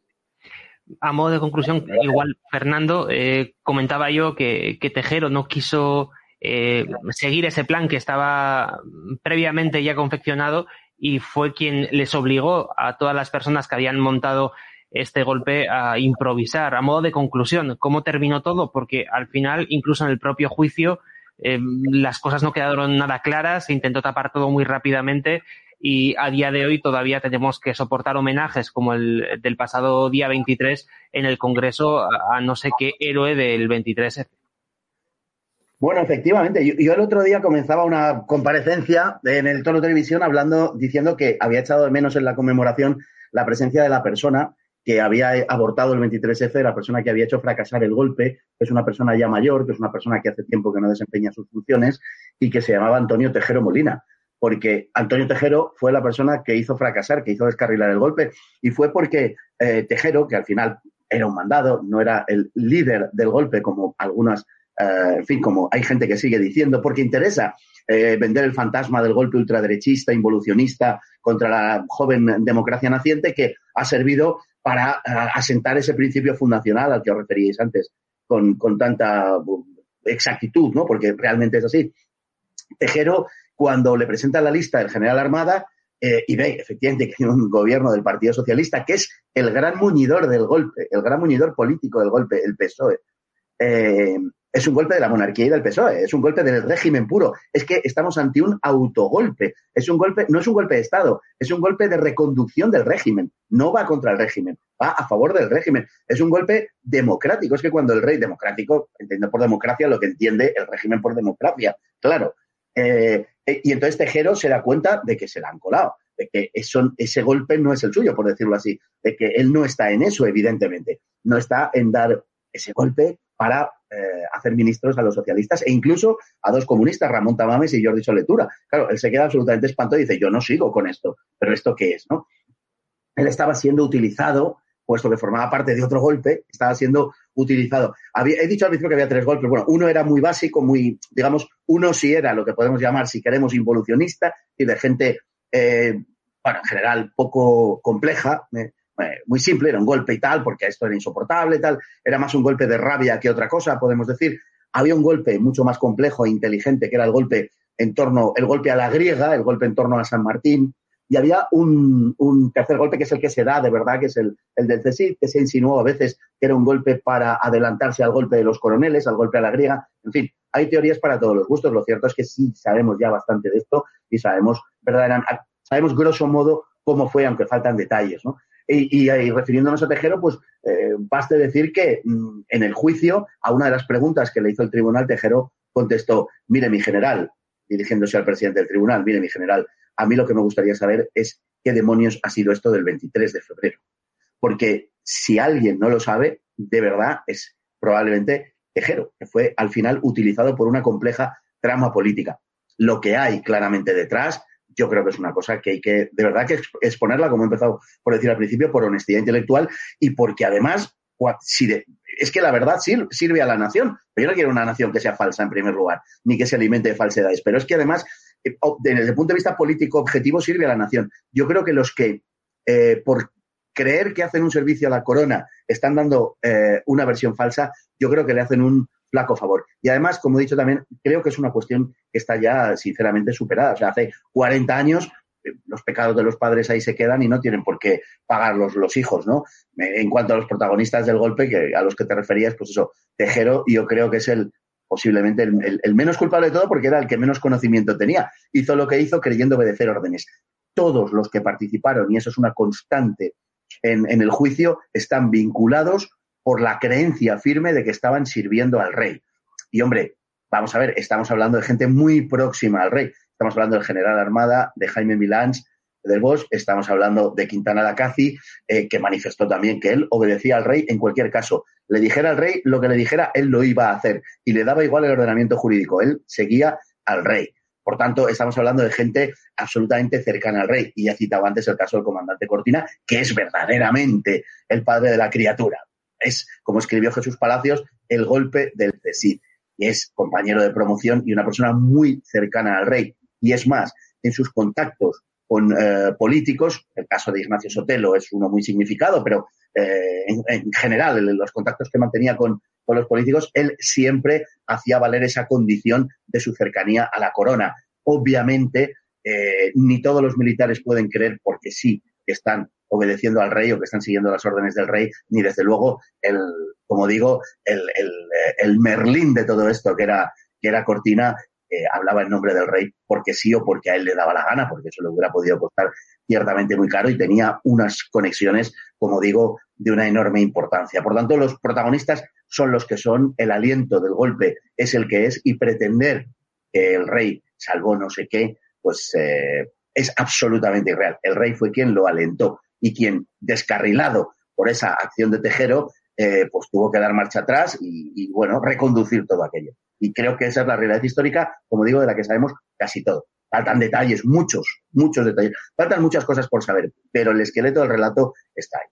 A modo de conclusión, igual, Fernando, eh, comentaba yo que, que, Tejero no quiso eh, seguir ese plan que estaba previamente ya confeccionado y fue quien les obligó a todas las personas que habían montado este golpe a improvisar. A modo de conclusión, ¿cómo terminó todo? Porque al final, incluso en el propio juicio, eh, las cosas no quedaron nada claras, se intentó tapar todo muy rápidamente y a día de hoy todavía tenemos que soportar homenajes como el del pasado día 23 en el Congreso a, no sé qué héroe del 23 bueno, efectivamente. Yo, el otro día comenzaba una comparecencia en el tono televisión hablando, diciendo que había echado de menos en la conmemoración la presencia de la persona que había abortado el 23F, la persona que había hecho fracasar el golpe, que es una persona ya mayor, que es una persona que hace tiempo que no desempeña sus funciones y que se llamaba Antonio Tejero Molina. Porque Antonio Tejero fue la persona que hizo fracasar, que hizo descarrilar el golpe. Y fue porque eh, Tejero, que al final era un mandado, no era el líder del golpe como algunas eh, en fin, como hay gente que sigue diciendo, porque interesa eh, vender el fantasma del golpe ultraderechista, involucionista contra la joven democracia naciente que ha servido para eh, asentar ese principio fundacional al que os referíais antes con, tanta exactitud, ¿no? Porque realmente es así. Tejero, cuando le presenta la lista del general Armada, y ve efectivamente que hay un gobierno del Partido Socialista que es el gran muñidor del golpe, el gran muñidor político del golpe, el PSOE es un golpe de la monarquía y del PSOE, es un golpe del régimen puro. Es que estamos ante un autogolpe. Es un golpe, no es un golpe de Estado, es un golpe de reconducción del régimen. No va contra el régimen, va a favor del régimen. Es un golpe democrático. Es que cuando el rey democrático entiende por democracia lo que entiende el régimen por democracia, claro. Eh, eh, y entonces Tejero se da cuenta de que se la han colado, de que ese golpe no es el suyo, por decirlo así, de que él no está en eso, evidentemente. No está en dar ese golpe para eh, hacer ministros a los socialistas e incluso a dos comunistas, Ramón Tamames y Jordi Soletura. Claro, él se queda absolutamente espantado y dice, yo no sigo con esto, pero ¿esto qué es? ¿no? Él estaba siendo utilizado puesto que formaba parte de otro golpe, estaba siendo utilizado. he dicho al principio que había tres golpes. Bueno, uno era muy básico, muy, digamos, uno sí era lo que podemos llamar, si queremos, involucionista, y de gente, eh, bueno, en general poco compleja, eh, muy simple, era un golpe y tal, porque esto era insoportable y tal, era más un golpe de rabia que otra cosa, podemos decir. Había un golpe mucho más complejo e inteligente, que era el golpe en torno, el golpe a la griega, el golpe en torno a San Martín, y había un, tercer golpe que es el que se da de verdad, que es el, el del CESID, que se insinuó a veces que era un golpe para adelantarse al golpe de los coroneles, al golpe a la griega. En fin, hay teorías para todos los gustos. Lo cierto es que sí sabemos ya bastante de esto y sabemos verdaderamente, sabemos grosso modo cómo fue, aunque faltan detalles, ¿no? Y, refiriéndonos a Tejero, pues eh, baste decir que mm, en el juicio, a una de las preguntas que le hizo el tribunal, Tejero contestó, mire mi general, dirigiéndose al presidente del tribunal, mire mi general, a mí lo que me gustaría saber es qué demonios ha sido esto del 23 de febrero. Porque si alguien no lo sabe, de verdad es probablemente Tejero, que fue al final utilizado por una compleja trama política. Lo que hay claramente detrás, yo creo que es una cosa que hay que, de verdad, que exponerla, como he empezado por decir al principio, por honestidad intelectual y porque además, es que la verdad sirve a la nación. Pero yo no quiero una nación que sea falsa en primer lugar, ni que se alimente de falsedades. Pero es que además eh, desde el punto de vista político objetivo sirve a la nación. Yo creo que los que, eh, por creer que hacen un servicio a la corona, están dando eh, una versión falsa, yo creo que le hacen un flaco favor. Y además, como he dicho también, creo que es una cuestión que está ya sinceramente superada. O sea, hace 40 años los pecados de los padres ahí se quedan y no tienen por qué pagarlos los hijos, ¿no? En cuanto a los protagonistas del golpe, que a los que te referías, pues eso, Tejero, yo creo que es el, posiblemente el, menos culpable de todo porque era el que menos conocimiento tenía. Hizo lo que hizo creyendo obedecer órdenes. Todos los que participaron, y eso es una constante en, en el juicio, están vinculados por la creencia firme de que estaban sirviendo al rey. Y hombre, vamos a ver, estamos hablando de gente muy próxima al rey. Estamos hablando del general Armada, de Jaime Milans, del Bosch, estamos hablando de Quintana de Acaci, eh, que manifestó también que él obedecía al rey en cualquier caso. Le dijera al rey lo que le dijera, él lo iba a hacer y le daba igual el ordenamiento jurídico, él seguía al rey. Por tanto, estamos hablando de gente absolutamente cercana al rey. Y ya citaba antes el caso del comandante Cortina, que es verdaderamente el padre de la criatura. Es, como escribió Jesús Palacios, el golpe del CESID. Y es compañero de promoción y una persona muy cercana al rey. Y es más, en sus contactos con eh, políticos. El caso de Ignacio Sotelo es uno muy significado, pero eh, en, general, en los contactos que mantenía con, los políticos, él siempre hacía valer esa condición de su cercanía a la corona. Obviamente, eh, ni todos los militares pueden creer porque sí que están obedeciendo al rey o que están siguiendo las órdenes del rey, ni desde luego el, como digo, el, el, el Merlín de todo esto, que era, que era Cortina, hablaba en nombre del rey porque sí o porque a él le daba la gana, porque eso le hubiera podido costar ciertamente muy caro y tenía unas conexiones, como digo, de una enorme importancia. Por tanto, los protagonistas son los que son, el aliento del golpe es el que es y pretender que el rey salvó no sé qué, pues eh, es absolutamente irreal. El rey fue quien lo alentó y quien, descarrilado por esa acción de Tejero, eh, pues tuvo que dar marcha atrás y, bueno, reconducir todo aquello. Y creo que esa es la realidad histórica, como digo, de la que sabemos casi todo. Faltan detalles, muchos, muchos detalles. Faltan muchas cosas por saber, pero el esqueleto del relato está ahí.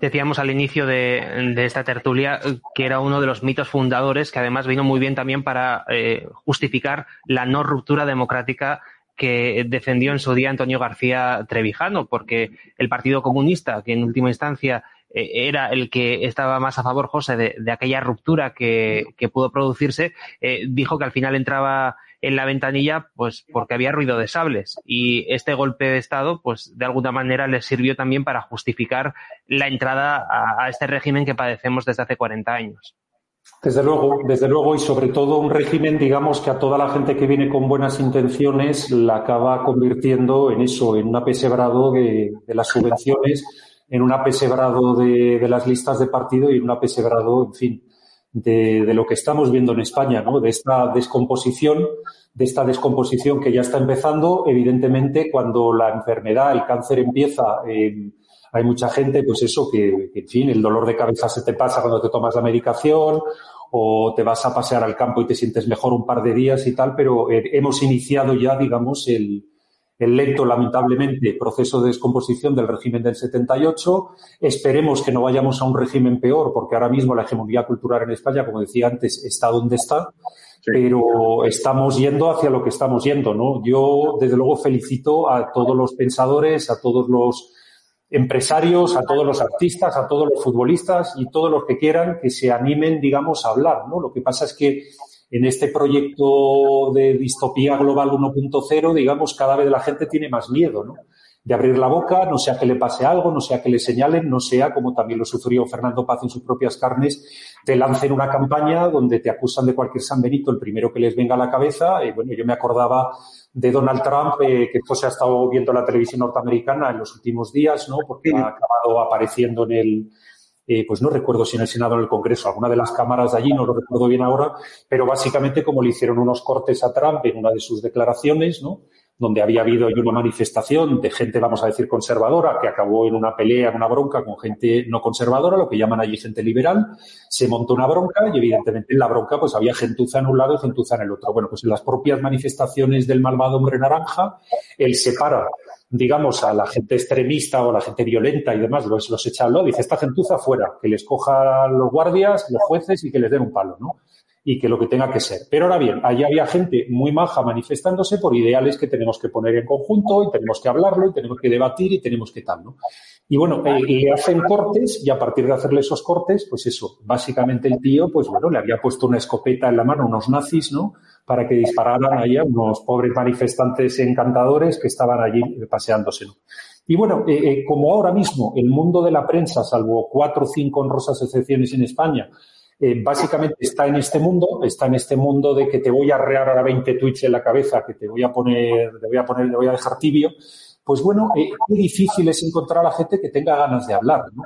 Decíamos al inicio de, esta tertulia que era uno de los mitos fundadores, que además vino muy bien también para eh, justificar la no ruptura democrática que defendió en su día Antonio García Trevijano, porque el Partido Comunista, que en última instancia eh, era el que estaba más a favor, José, de, aquella ruptura que, pudo producirse, eh, dijo que al final entraba en la ventanilla pues porque había ruido de sables y este golpe de estado pues de alguna manera le sirvió también para justificar la entrada a, este régimen que padecemos desde hace 40 años. Desde luego, desde luego, y sobre todo un régimen, digamos, que a toda la gente que viene con buenas intenciones la acaba convirtiendo en eso, en un apesebrado de las subvenciones en un apesebrado de, las listas de partido y en un apesebrado, en fin, de, lo que estamos viendo en España, ¿no? De esta descomposición, de esta descomposición que ya está empezando. Evidentemente, cuando la enfermedad, el cáncer empieza, eh, hay mucha gente, pues eso, que, que, en fin, el dolor de cabeza se te pasa cuando te tomas la medicación o te vas a pasear al campo y te sientes mejor un par de días y tal, pero eh, hemos iniciado ya, digamos, el, el lento, lamentablemente, proceso de descomposición del régimen del 78. Esperemos que no vayamos a un régimen peor, porque ahora mismo la hegemonía cultural en España, como decía antes, está donde está, pero estamos yendo hacia lo que estamos yendo, ¿no? Yo, desde luego, felicito a todos los pensadores, a todos los empresarios, a todos los artistas, a todos los futbolistas y todos los que quieran que se animen, digamos, a hablar, ¿no? Lo que pasa es que en este proyecto de distopía global 1.0, digamos, cada vez la gente tiene más miedo, ¿no? De abrir la boca, no sea que le pase algo, no sea que le señalen, no sea, como también lo sufrió Fernando Paz en sus propias carnes, te lancen una campaña donde te acusan de cualquier San Benito, el primero que les venga a la cabeza. Y bueno, yo me acordaba de Donald Trump, eh, que esto se ha estado viendo en la televisión norteamericana en los últimos días, ¿no? Porque ha acabado apareciendo en el, eh, pues no recuerdo si en el Senado o en el Congreso, alguna de las cámaras de allí, no lo recuerdo bien ahora, pero básicamente como le hicieron unos cortes a Trump en una de sus declaraciones, ¿no? Donde había habido una manifestación de gente, vamos a decir, conservadora, que acabó en una pelea, en una bronca con gente no conservadora, lo que llaman allí gente liberal, se montó una bronca y evidentemente en la bronca pues había gentuza en un lado y gentuza en el otro. Bueno, pues en las propias manifestaciones del malvado hombre naranja, él separa digamos, a la gente extremista o a la gente violenta y demás, los, los echa al lado, dice, esta gentuza fuera, que les coja los guardias, los jueces y que les den un palo, ¿no? Y que lo que tenga que ser. Pero ahora bien, allí había gente muy maja manifestándose por ideales que tenemos que poner en conjunto y tenemos que hablarlo y tenemos que debatir y tenemos que tal, ¿no? Y bueno, eh, le hacen cortes y a partir de hacerle esos cortes, pues eso, básicamente el tío, pues bueno, le había puesto una escopeta en la mano a unos nazis, ¿no? Para que dispararan ahí unos pobres manifestantes encantadores que estaban allí paseándose, ¿no? Y bueno, eh, eh, como ahora mismo el mundo de la prensa, salvo cuatro o cinco honrosas excepciones en España, básicamente está en este mundo, está en este mundo de que te voy a rear ahora 20 tweets en la cabeza, que te voy a poner, te voy a poner, te voy a dejar tibio, pues bueno, eh, qué difícil es encontrar a la gente que tenga ganas de hablar, ¿no?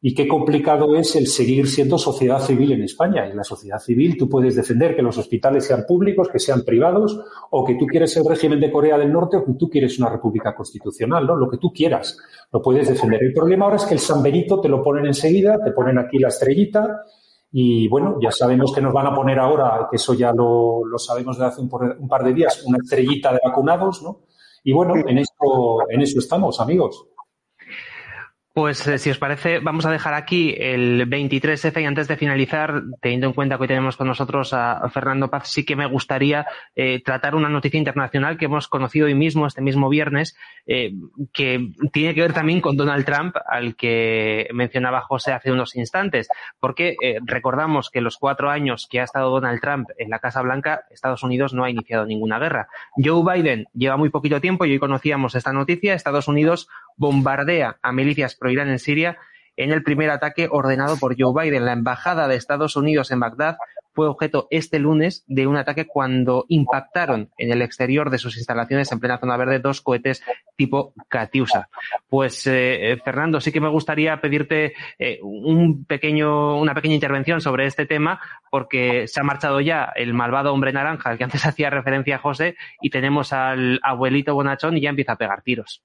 Y qué complicado es el seguir siendo sociedad civil en España. En la sociedad civil tú puedes defender que los hospitales sean públicos, que sean privados, o que tú quieres el régimen de Corea del Norte, o que tú quieres una república constitucional, ¿no? Lo que tú quieras, lo puedes defender. El problema ahora es que el San Benito te lo ponen enseguida, te ponen aquí la estrellita, y bueno, ya sabemos que nos van a poner ahora, que eso ya lo, lo sabemos desde hace un, un par de días, una estrellita de vacunados, ¿no? Y bueno, en eso, en eso estamos, amigos. Pues eh, si os parece, vamos a dejar aquí el 23F y antes de finalizar, teniendo en cuenta que hoy tenemos con nosotros a Fernando Paz, sí que me gustaría eh, tratar una noticia internacional que hemos conocido hoy mismo, este mismo viernes, eh, que tiene que ver también con Donald Trump, al que mencionaba José hace unos instantes, porque recordamos que los cuatro años que ha estado Donald Trump en la Casa Blanca, Estados Unidos no ha iniciado ninguna guerra. Joe Biden lleva muy poquito tiempo y hoy conocíamos esta noticia, Estados Unidos bombardea a milicias pro-Irán en Siria en el primer ataque ordenado por Joe Biden. La embajada de Estados Unidos en Bagdad fue objeto este lunes de un ataque cuando impactaron en el exterior de sus instalaciones en plena zona verde dos cohetes tipo Katyusha. Pues eh, Fernando, sí que me gustaría pedirte eh, un pequeño, una pequeña intervención sobre este tema, porque se ha marchado ya el malvado hombre naranja al que antes hacía referencia José, y tenemos al abuelito bonachón y ya empieza a pegar tiros.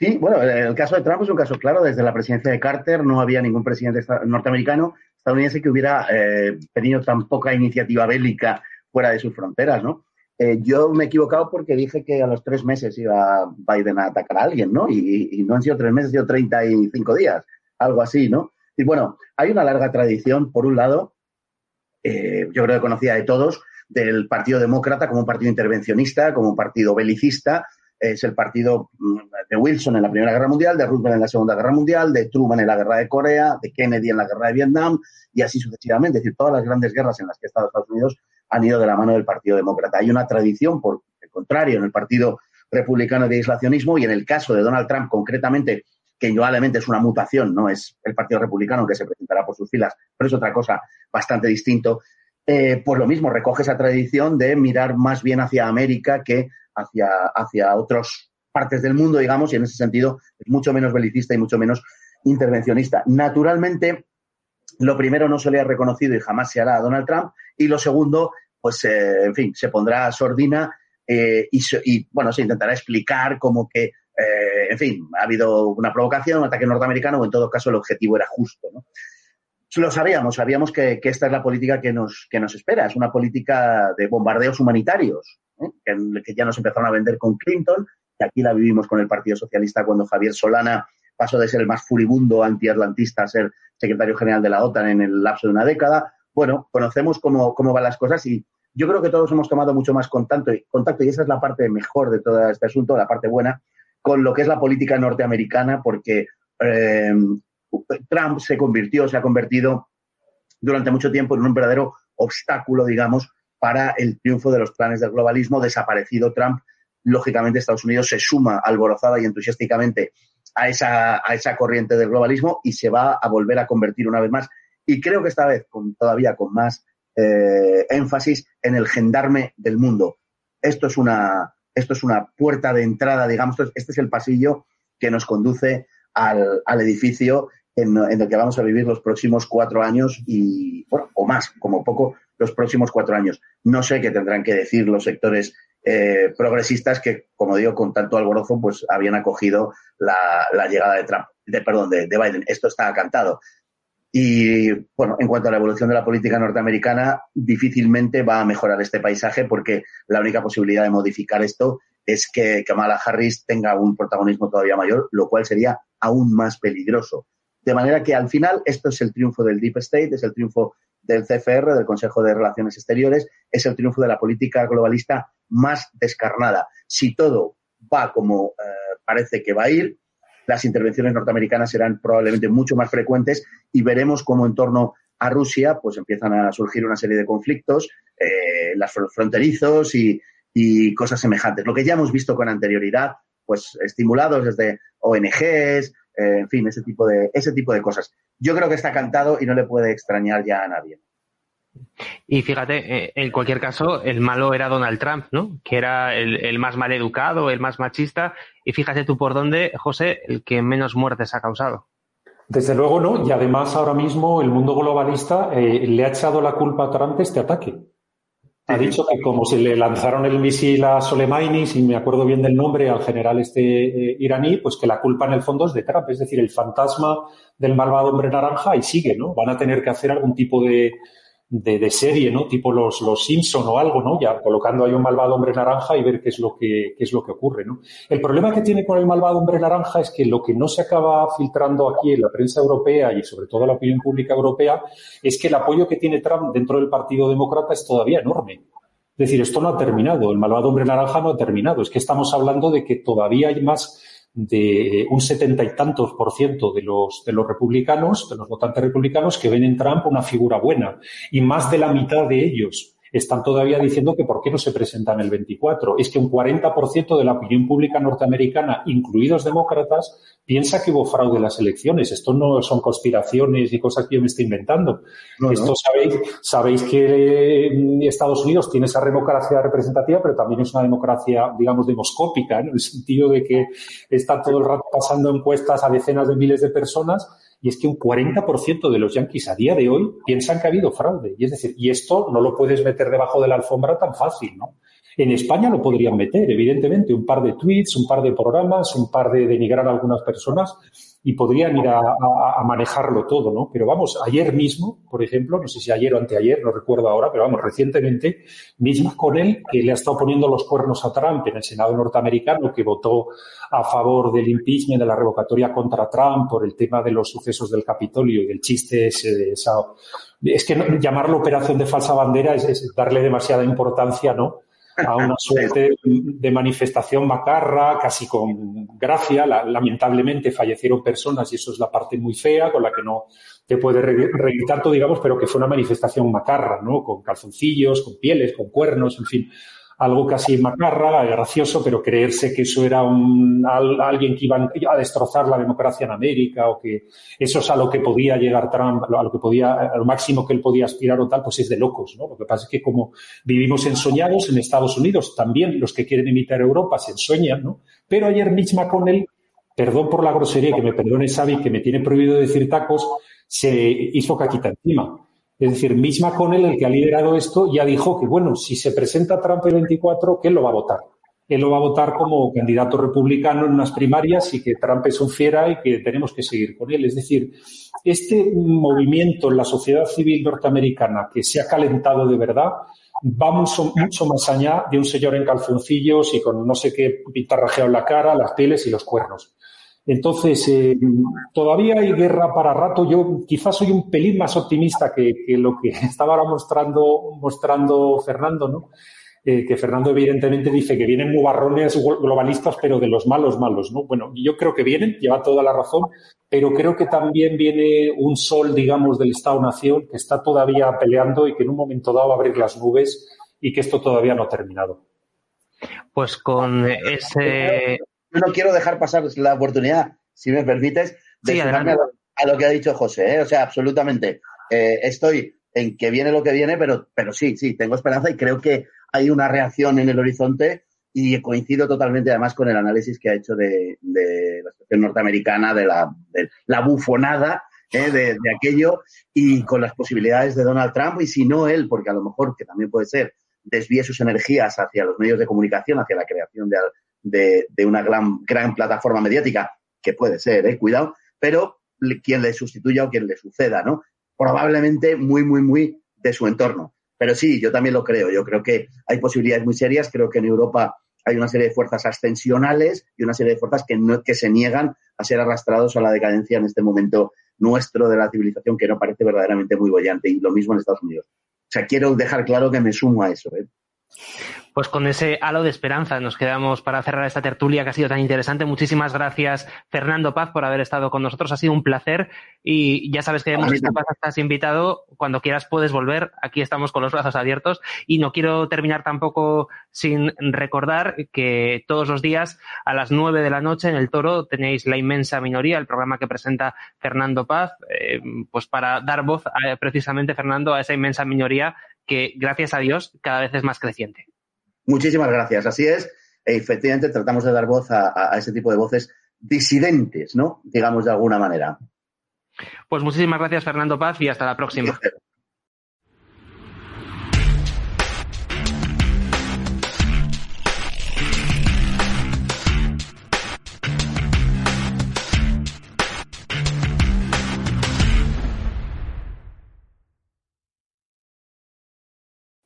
Sí, bueno, el caso de Trump es un caso claro. Desde la presidencia de Carter no había ningún presidente norteamericano, estadounidense, que hubiera eh, tenido tan poca iniciativa bélica fuera de sus fronteras, ¿no? Eh, yo me he equivocado porque dije que a los tres meses iba Biden a atacar a alguien, ¿no? Y, no han sido tres meses, han sido 35 días, algo así, ¿no? Y bueno, hay una larga tradición, por un lado, eh, yo creo que conocida de todos, del Partido Demócrata como un partido intervencionista, como un partido belicista, es el partido mm, de Wilson en la Primera Guerra Mundial, de Roosevelt en la Segunda Guerra Mundial, de Truman en la Guerra de Corea, de Kennedy en la Guerra de Vietnam y así sucesivamente. Es decir, todas las grandes guerras en las que Estados Unidos han ido de la mano del Partido Demócrata. Hay una tradición, por el contrario, en el Partido Republicano de aislacionismo y en el caso de Donald Trump concretamente, que indudablemente es una mutación, no es el Partido Republicano que se presentará por sus filas, pero es otra cosa bastante distinto. Pues lo mismo, recoge esa tradición de mirar más bien hacia América que hacia, hacia otras partes del mundo, digamos, y en ese sentido es mucho menos belicista y mucho menos intervencionista. Naturalmente, lo primero no se le ha reconocido y jamás se hará a Donald Trump, y lo segundo, pues, eh, en fin, se pondrá sordina eh, y, bueno, se intentará explicar como que, eh, en fin, ha habido una provocación, un ataque norteamericano, o en todo caso el objetivo era justo, ¿no? Lo sabíamos, sabíamos que, esta es la política que nos, que nos espera, es una política de bombardeos humanitarios, que, ya nos empezaron a vender con Clinton, que aquí la vivimos con el Partido Socialista cuando Javier Solana pasó de ser el más furibundo antiatlantista a ser secretario general de la OTAN en el lapso de una década. Bueno, conocemos cómo, cómo van las cosas y yo creo que todos hemos tomado mucho más contacto, contacto y esa es la parte mejor de todo este asunto, la parte buena, con lo que es la política norteamericana, porque eh, Trump se convirtió, se ha convertido durante mucho tiempo en un verdadero obstáculo, digamos, para el triunfo de los planes del globalismo. Desaparecido Trump, lógicamente Estados Unidos se suma alborozada y entusiásticamente a esa, a esa corriente del globalismo y se va a volver a convertir una vez más. Y creo que esta vez con, todavía con más eh, énfasis en el gendarme del mundo. Esto es una, esto es una puerta de entrada, digamos, este es el pasillo que nos conduce al, al edificio en, el que vamos a vivir los próximos cuatro años y, bueno, o más, como poco, los próximos cuatro años. No sé qué tendrán que decir los sectores eh, progresistas que, como digo, con tanto alborozo, pues habían acogido la, llegada de Trump, de, perdón, de, de, Biden. Esto está cantado. Y, bueno, en cuanto a la evolución de la política norteamericana, difícilmente va a mejorar este paisaje porque la única posibilidad de modificar esto es que Kamala Harris tenga un protagonismo todavía mayor, lo cual sería aún más peligroso. De manera que al final esto es el triunfo del Deep State, es el triunfo del CFR, del Consejo de Relaciones Exteriores, es el triunfo de la política globalista más descarnada. Si todo va como eh, parece que va a ir, las intervenciones norteamericanas serán probablemente mucho más frecuentes y veremos cómo en torno a Rusia pues empiezan a surgir una serie de conflictos, eh, las fronterizos y, cosas semejantes. Lo que ya hemos visto con anterioridad, pues estimulados desde ONGs, eh, en fin, ese tipo, de, ese tipo de cosas. Yo creo que está cantado y no le puede extrañar ya a nadie. Y fíjate, eh, en cualquier caso, el malo era Donald Trump, ¿no? Que era el, más mal educado, el más machista. Y fíjate tú por dónde, José, el que menos muertes ha causado. Desde luego no, y además ahora mismo el mundo globalista eh, le ha echado la culpa a Trump de este ataque ha dicho que como se le lanzaron el misil a Soleimani, si me acuerdo bien del nombre, al general este eh, iraní, pues que la culpa en el fondo es de Trump, es decir, el fantasma del malvado hombre naranja y sigue, ¿no? Van a tener que hacer algún tipo de, de, serie, ¿no? Tipo los, los Simpson o algo, ¿no? Ya colocando ahí un malvado hombre naranja y ver qué es lo que, qué es lo que ocurre, ¿no? El problema que tiene con el malvado hombre naranja es que lo que no se acaba filtrando aquí en la prensa europea y sobre todo en la opinión pública europea es que el apoyo que tiene Trump dentro del Partido Demócrata es todavía enorme. Es decir, esto no ha terminado, el malvado hombre naranja no ha terminado. Es que estamos hablando de que todavía hay más de un setenta y tantos por ciento de los, de los republicanos, de los votantes republicanos, que ven en Trump una figura buena. Y más de la mitad de ellos están todavía diciendo que por qué no se presentan el 24. Es que un 40% de la opinión pública norteamericana, incluidos demócratas, piensa que hubo fraude en las elecciones. Esto no son conspiraciones y cosas que yo me estoy inventando. Esto sabéis, sabéis que mm, Estados Unidos tiene esa democracia representativa, pero también es una democracia, digamos, demoscópica, en el sentido de que está todo el rato pasando encuestas a decenas de miles de personas y es que un 40% de los yanquis a día de hoy piensan que ha habido fraude. Y es decir, y esto no lo puedes meter debajo de la alfombra tan fácil, ¿no? En España lo podrían meter, evidentemente, un par de tweets, un par de programas, un par de denigrar a algunas personas y podrían ir a, manejarlo todo, ¿no? Pero vamos, ayer mismo, por ejemplo, no sé si ayer o anteayer, no recuerdo ahora, pero vamos, recientemente, misma con él, que le ha estado poniendo los cuernos a Trump en el Senado norteamericano, que votó a favor del impeachment, de la revocatoria contra Trump por el tema de los sucesos del Capitolio y del chiste ese de esa... Es que llamarlo operación de falsa bandera es darle demasiada importancia, ¿no? A una suerte de manifestación macarra, casi con gracia. lamentablemente fallecieron personas y eso es la parte muy fea con la que no te puede reír tanto, digamos, pero que fue una manifestación macarra, ¿no? Con calzoncillos, con pieles, con cuernos, en fin algo casi macarra, gracioso, pero creerse que eso era un, alguien que iba a destrozar la democracia en América o que eso es a lo que podía llegar Trump, a lo que podía, a máximo que él podía aspirar o tal, pues es de locos, ¿no? Lo que pasa es que como vivimos ensoñados en Estados Unidos, también los que quieren imitar Europa se ensueñan, ¿no? Pero ayer Mitch McConnell, perdón por la grosería, que me perdone Xavi, que me tiene prohibido decir tacos, se hizo caquita encima es decir, con él, el que ha liderado esto, ya dijo que, bueno, si se presenta Trump el 24, que él lo va a votar. él lo va a votar como candidato republicano en unas primarias y que Trump es un fiera y que tenemos que seguir con él. Es decir, este movimiento en la sociedad civil norteamericana que se ha calentado de verdad va mucho, más allá de un señor en calzoncillos y con no sé qué pintarrajeado en la cara, las pieles y los cuernos. Entonces, eh, todavía hay guerra para rato. Yo quizás soy un pelín más optimista que, lo que estaba ahora mostrando, Fernando, ¿no? Eh, que Fernando evidentemente dice que vienen nubarrones globalistas, pero de los malos malos, ¿no? Bueno, yo creo que vienen, lleva toda la razón, pero creo que también viene un sol, digamos, del Estado-Nación que está todavía peleando y que en un momento dado va a abrir las nubes y que esto todavía no ha terminado. Pues con ese yo no quiero dejar pasar la oportunidad, si me permites, de a, lo, que ha dicho José. ¿eh? O sea, absolutamente. Eh, estoy en que viene lo que viene, pero, pero sí, sí, tengo esperanza y creo que hay una reacción en el horizonte y coincido totalmente además con el análisis que ha hecho de, la situación norteamericana, de la, la bufonada ¿eh? de, aquello y con las posibilidades de Donald Trump y si no él, porque a lo mejor, que también puede ser, desvíe sus energías hacia los medios de comunicación, hacia la creación de, de, una gran, gran plataforma mediática, que puede ser, ¿eh? cuidado, pero quien le sustituya o quien le suceda, ¿no? Probablemente muy, muy, muy de su entorno. Pero sí, yo también lo creo. Yo creo que hay posibilidades muy serias. Creo que en Europa hay una serie de fuerzas ascensionales y una serie de fuerzas que, no, que se niegan a ser arrastrados a la decadencia en este momento nuestro de la civilización que no parece verdaderamente muy bollante. Y lo mismo en Estados Unidos. O sea, quiero dejar claro que me sumo a eso. ¿eh? Pues con ese halo de esperanza nos quedamos para cerrar esta tertulia que ha sido tan interesante. Muchísimas gracias, Fernando Paz, por haber estado con nosotros. Ha sido un placer y ya sabes que hemos Paz estás invitado. Cuando quieras puedes volver. Aquí estamos con los brazos abiertos y no quiero terminar tampoco sin recordar que todos los días a las nueve de la noche en el Toro tenéis la inmensa minoría, el programa que presenta Fernando Paz, eh, pues para dar voz precisamente, Fernando, a esa inmensa minoría que, gracias a Dios, cada vez es más creciente. Muchísimas gracias. Así es. E efectivamente, tratamos de dar voz a, ese tipo de voces disidentes, ¿no? Digamos de alguna manera. Pues muchísimas gracias, Fernando Paz, y hasta la próxima.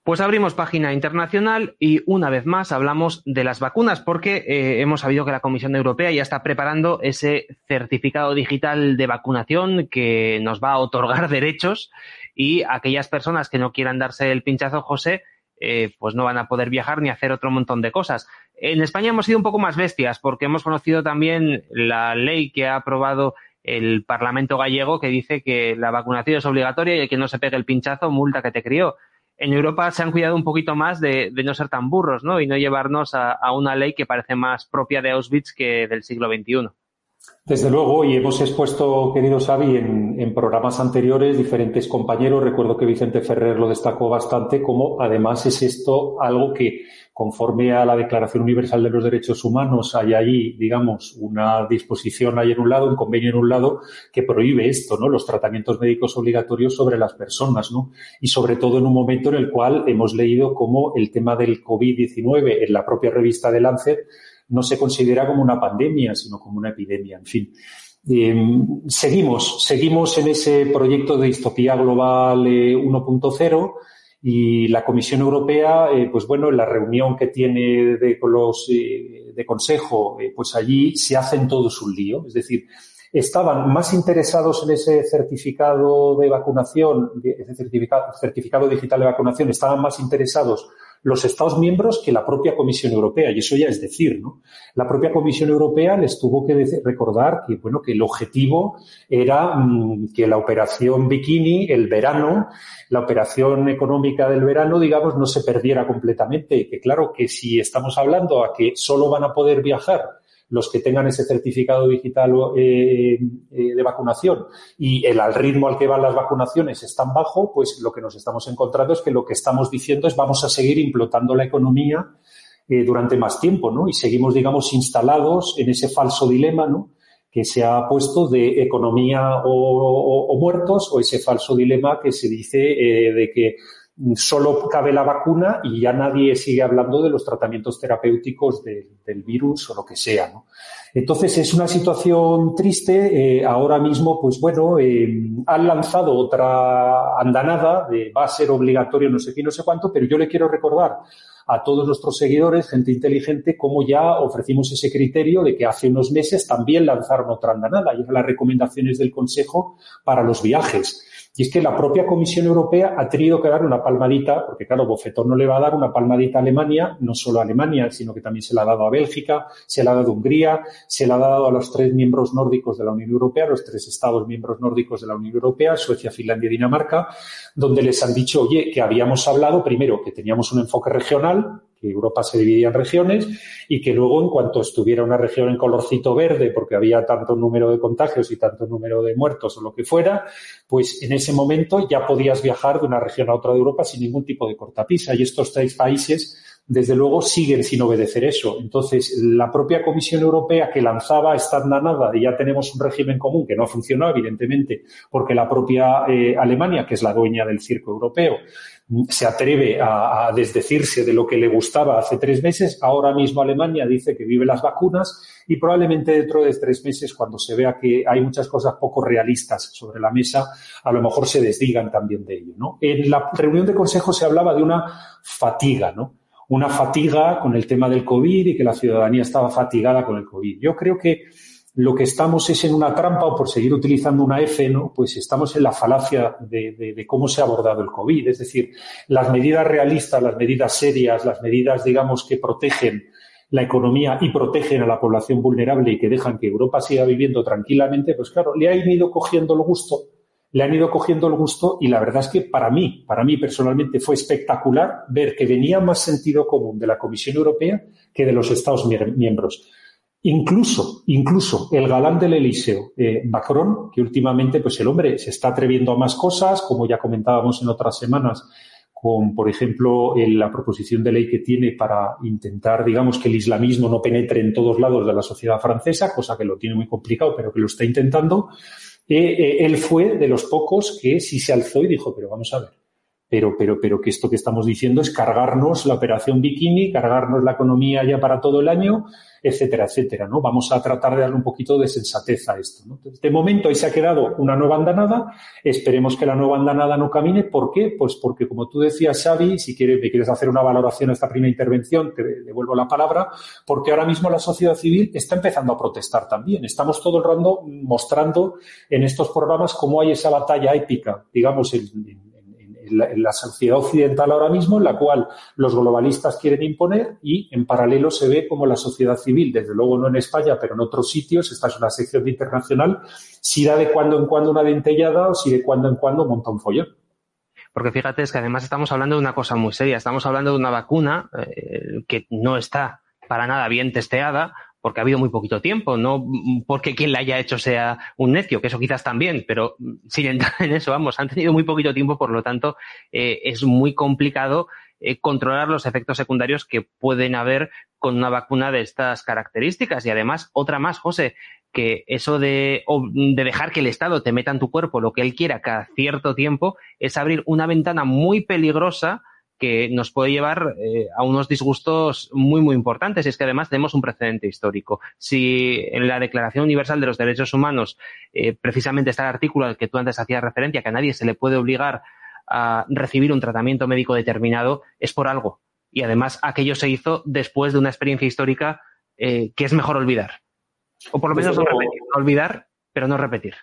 Pues abrimos página internacional y una vez más hablamos de las vacunas porque eh, hemos sabido que la Comisión Europea ya está preparando ese certificado digital de vacunación que nos va a otorgar derechos y aquellas personas que no quieran darse el pinchazo, José, eh, pues no van a poder viajar ni hacer otro montón de cosas. En España hemos sido un poco más bestias porque hemos conocido también la ley que ha aprobado el Parlamento gallego que dice que la vacunación es obligatoria y el que no se pegue el pinchazo multa que te crió en Europa se han cuidado un poquito más de, no ser tan burros, ¿no? Y no llevarnos a, una ley que parece más propia de Auschwitz que del siglo XXI. Desde luego, y hemos expuesto, querido Xavi, en, programas anteriores, diferentes compañeros, recuerdo que Vicente Ferrer lo destacó bastante, como además es esto algo que, conforme a la Declaración Universal de los Derechos Humanos, hay ahí, digamos, una disposición ahí en un lado, un convenio en un lado, que prohíbe esto, ¿no? Los tratamientos médicos obligatorios sobre las personas, ¿no? Y sobre todo en un momento en el cual hemos leído como el tema del COVID-19 en la propia revista de Lancet no se considera como una pandemia, sino como una epidemia. En fin, em, seguimos, seguimos en ese proyecto de distopía global 1.0 eh, y la Comisión Europea, eh, pues bueno, en la reunión que tiene de, con los eh, de consejo, pues allí se hacen todos un lío. Es decir, estaban más interesados en ese certificado de vacunación, ese certificado, certificado digital de vacunación, estaban más interesados los Estados miembros que la propia Comisión Europea. Y eso ya es decir, ¿no? La propia Comisión Europea les tuvo que recordar que, bueno, que el objetivo era mm, que la operación Bikini, el verano, la operación económica del verano, digamos, no se perdiera completamente. Que claro, que si estamos hablando a que solo van a poder viajar los que tengan ese certificado digital eh, eh, de vacunación y el al ritmo al que van las vacunaciones es tan bajo, pues lo que nos estamos encontrando es que lo que estamos diciendo es vamos a seguir implotando la economía eh, durante más tiempo, ¿no? Y seguimos, digamos, instalados en ese falso dilema, ¿no? que se ha puesto de economía o, muertos o ese falso dilema que se dice de que solo cabe la vacuna y ya nadie sigue hablando de los tratamientos terapéuticos del virus o lo que sea. Entonces es una situación triste. Eh, ahora mismo, pues bueno, eh, han lanzado otra andanada de va a ser obligatorio no sé qué, no sé cuánto, pero yo le quiero recordar a todos nuestros seguidores, gente inteligente, como ya ofrecimos ese criterio de que hace unos meses también lanzaron otra andanada y eran las recomendaciones del Consejo para los viajes. Y es que la propia Comisión Europea ha tenido que dar una palmadita, porque claro, Bofetón no le va a dar una palmadita a Alemania, no solo a Alemania, sino que también se la ha dado a Bélgica, se la ha dado a Hungría, se la ha dado a los tres miembros nórdicos de la Unión Europea, los tres estados miembros nórdicos de la Unión Europea, Suecia, Finlandia y Dinamarca, donde les han dicho, oye, que habíamos hablado primero que teníamos un enfoque regional, que Europa se dividía en regiones y que luego en cuanto estuviera una región en colorcito verde porque había tanto número de contagios y tanto número de muertos o lo que fuera, pues en ese momento ya podías viajar de una región a otra de Europa sin ningún tipo de cortapisa. Y estos tres países desde luego siguen sin obedecer eso. Entonces, la propia Comisión Europea que lanzaba esta andanada de ya tenemos un régimen común que no ha funcionado, evidentemente, porque la propia eh, Alemania, que es la dueña del circo europeo, se atreve a, desdecirse de lo que le gustaba hace tres meses. Ahora mismo Alemania dice que vive las vacunas y probablemente dentro de tres meses, cuando se vea que hay muchas cosas poco realistas sobre la mesa, a lo mejor se desdigan también de ello. En la reunión de consejo se hablaba de una fatiga, ¿no? Una fatiga con el tema del COVID y que la ciudadanía estaba fatigada con el COVID. Yo creo que lo que estamos es en una trampa, o por seguir utilizando una F. Pues estamos en la falacia de, cómo se ha abordado el COVID. Es decir, las medidas realistas, las medidas serias, las medidas, digamos, que protegen la economía y protegen a la población vulnerable y que dejan que Europa siga viviendo tranquilamente, pues claro, le han ido cogiendo el gusto, le han ido cogiendo el gusto y la verdad es que para mí, para mí personalmente fue espectacular ver que venía más sentido común de la Comisión Europea que de los Estados miembros. Incluso, incluso el galán del Eliseo, eh, Macron, que últimamente, pues el hombre se está atreviendo a más cosas, como ya comentábamos en otras semanas, con, por ejemplo, la proposición de ley que tiene para intentar, digamos, que el islamismo no penetre en todos lados de la sociedad francesa, cosa que lo tiene muy complicado, pero que lo está intentando. Eh, eh, él fue de los pocos que sí se alzó y dijo, pero vamos a ver, pero, pero, pero que esto que estamos diciendo es cargarnos la operación bikini, cargarnos la economía ya para todo el año, etcétera, etcétera, ¿no? Vamos a tratar de darle un poquito de sensatez a esto, ¿no? De momento ahí se ha quedado una nueva andanada, esperemos que la nueva andanada no camine, ¿por qué? Pues porque, como tú decías, Xavi, si quieres, me quieres hacer una valoración a esta primera intervención, te devuelvo la palabra, porque ahora mismo la sociedad civil está empezando a protestar también. Estamos todo el rato mostrando en estos programas cómo hay esa batalla épica, digamos, en en la, sociedad occidental ahora mismo, en la cual los globalistas quieren imponer y en paralelo se ve como la sociedad civil, desde luego no en España, pero en otros sitios, esta es una sección internacional, si da de cuando en cuando una dentellada o si de cuando en cuando monta un follón. Porque fíjate, es que además estamos hablando de una cosa muy seria. Estamos hablando de una vacuna eh, que no está para nada bien testeada, porque ha habido muy poquito tiempo, no porque quien la haya hecho sea un necio, que eso quizás también, pero sin entrar en eso, vamos, han tenido muy poquito tiempo, por lo tanto, eh, es muy complicado eh, controlar los efectos secundarios que pueden haber con una vacuna de estas características. Y además, otra más, José, que eso de, de dejar que el Estado te meta en tu cuerpo lo que él quiera cada cierto tiempo es abrir una ventana muy peligrosa que nos puede llevar eh, a unos disgustos muy, muy importantes. Y es que además tenemos un precedente histórico. Si en la Declaración Universal de los Derechos Humanos eh, precisamente está el artículo al que tú antes hacías referencia, que a nadie se le puede obligar a recibir un tratamiento médico determinado, es por algo. Y además aquello se hizo después de una experiencia histórica eh, que es mejor olvidar. O por lo menos no repetir. Olvidar, pero no repetir.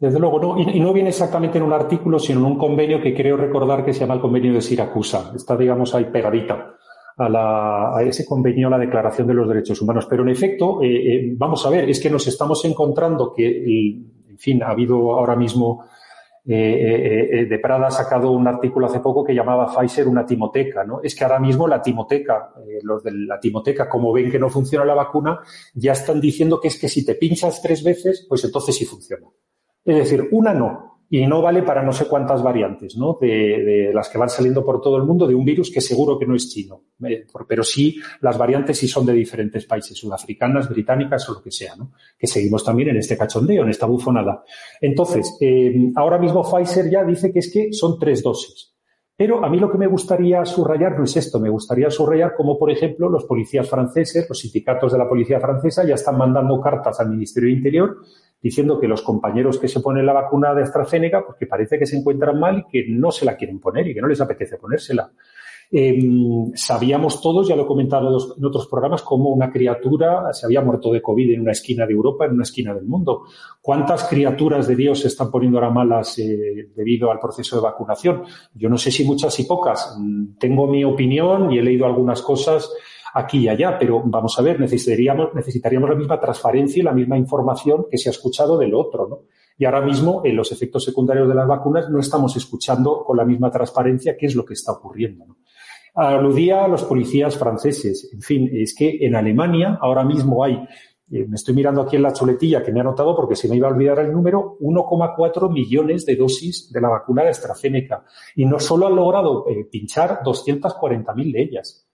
Desde luego, no, y, no viene exactamente en un artículo, sino en un convenio que creo recordar que se llama el convenio de Siracusa. Está, digamos, ahí pegadita a, ese convenio, a la Declaración de los Derechos Humanos. Pero, en efecto, eh, eh, vamos a ver, es que nos estamos encontrando que, en fin, ha habido ahora mismo, eh, de Prada ha sacado un artículo hace poco que llamaba Pfizer una timoteca, ¿no? Es que ahora mismo la timoteca, los de la timoteca, como ven que no funciona la vacuna, ya están diciendo que es que si te pinchas tres veces, pues entonces sí funciona. Es decir, una no. Y no vale para no sé cuántas variantes, ¿no? De, las que van saliendo por todo el mundo de un virus que seguro que no es chino. Eh, pero sí, las variantes sí son de diferentes países, sudafricanas, británicas o lo que sea, ¿no? Que seguimos también en este cachondeo, en esta bufonada. Entonces, eh, ahora mismo Pfizer ya dice que es que son tres dosis. Pero a mí lo que me gustaría subrayar no es esto, me gustaría subrayar cómo, por ejemplo, los policías franceses, los sindicatos de la policía francesa ya están mandando cartas al Ministerio de Interior diciendo que los compañeros que se ponen la vacuna de AstraZeneca, pues que parece que se encuentran mal y que no se la quieren poner y que no les apetece ponérsela. Em, sabíamos todos, ya lo he comentado en otros programas, cómo una criatura se había muerto de COVID en una esquina de Europa, en una esquina del mundo. ¿Cuántas criaturas de Dios se están poniendo ahora malas eh, debido al proceso de vacunación? Yo no sé si muchas y pocas. Mm, tengo mi opinión y he leído algunas cosas aquí y allá, pero vamos a ver, necesitaríamos, la misma transparencia y la misma información que se ha escuchado del otro, ¿no? Y ahora mismo, en los efectos secundarios de las vacunas, no estamos escuchando con la misma transparencia qué es lo que está ocurriendo. Aludía a los policías franceses. En fin, es que en Alemania ahora mismo hay, eh, me estoy mirando aquí en la chuletilla que me ha anotado porque se me iba a olvidar el número, 1,4 millones de dosis de la vacuna de AstraZeneca. Y no solo han logrado eh, pinchar 240.000 de ellas.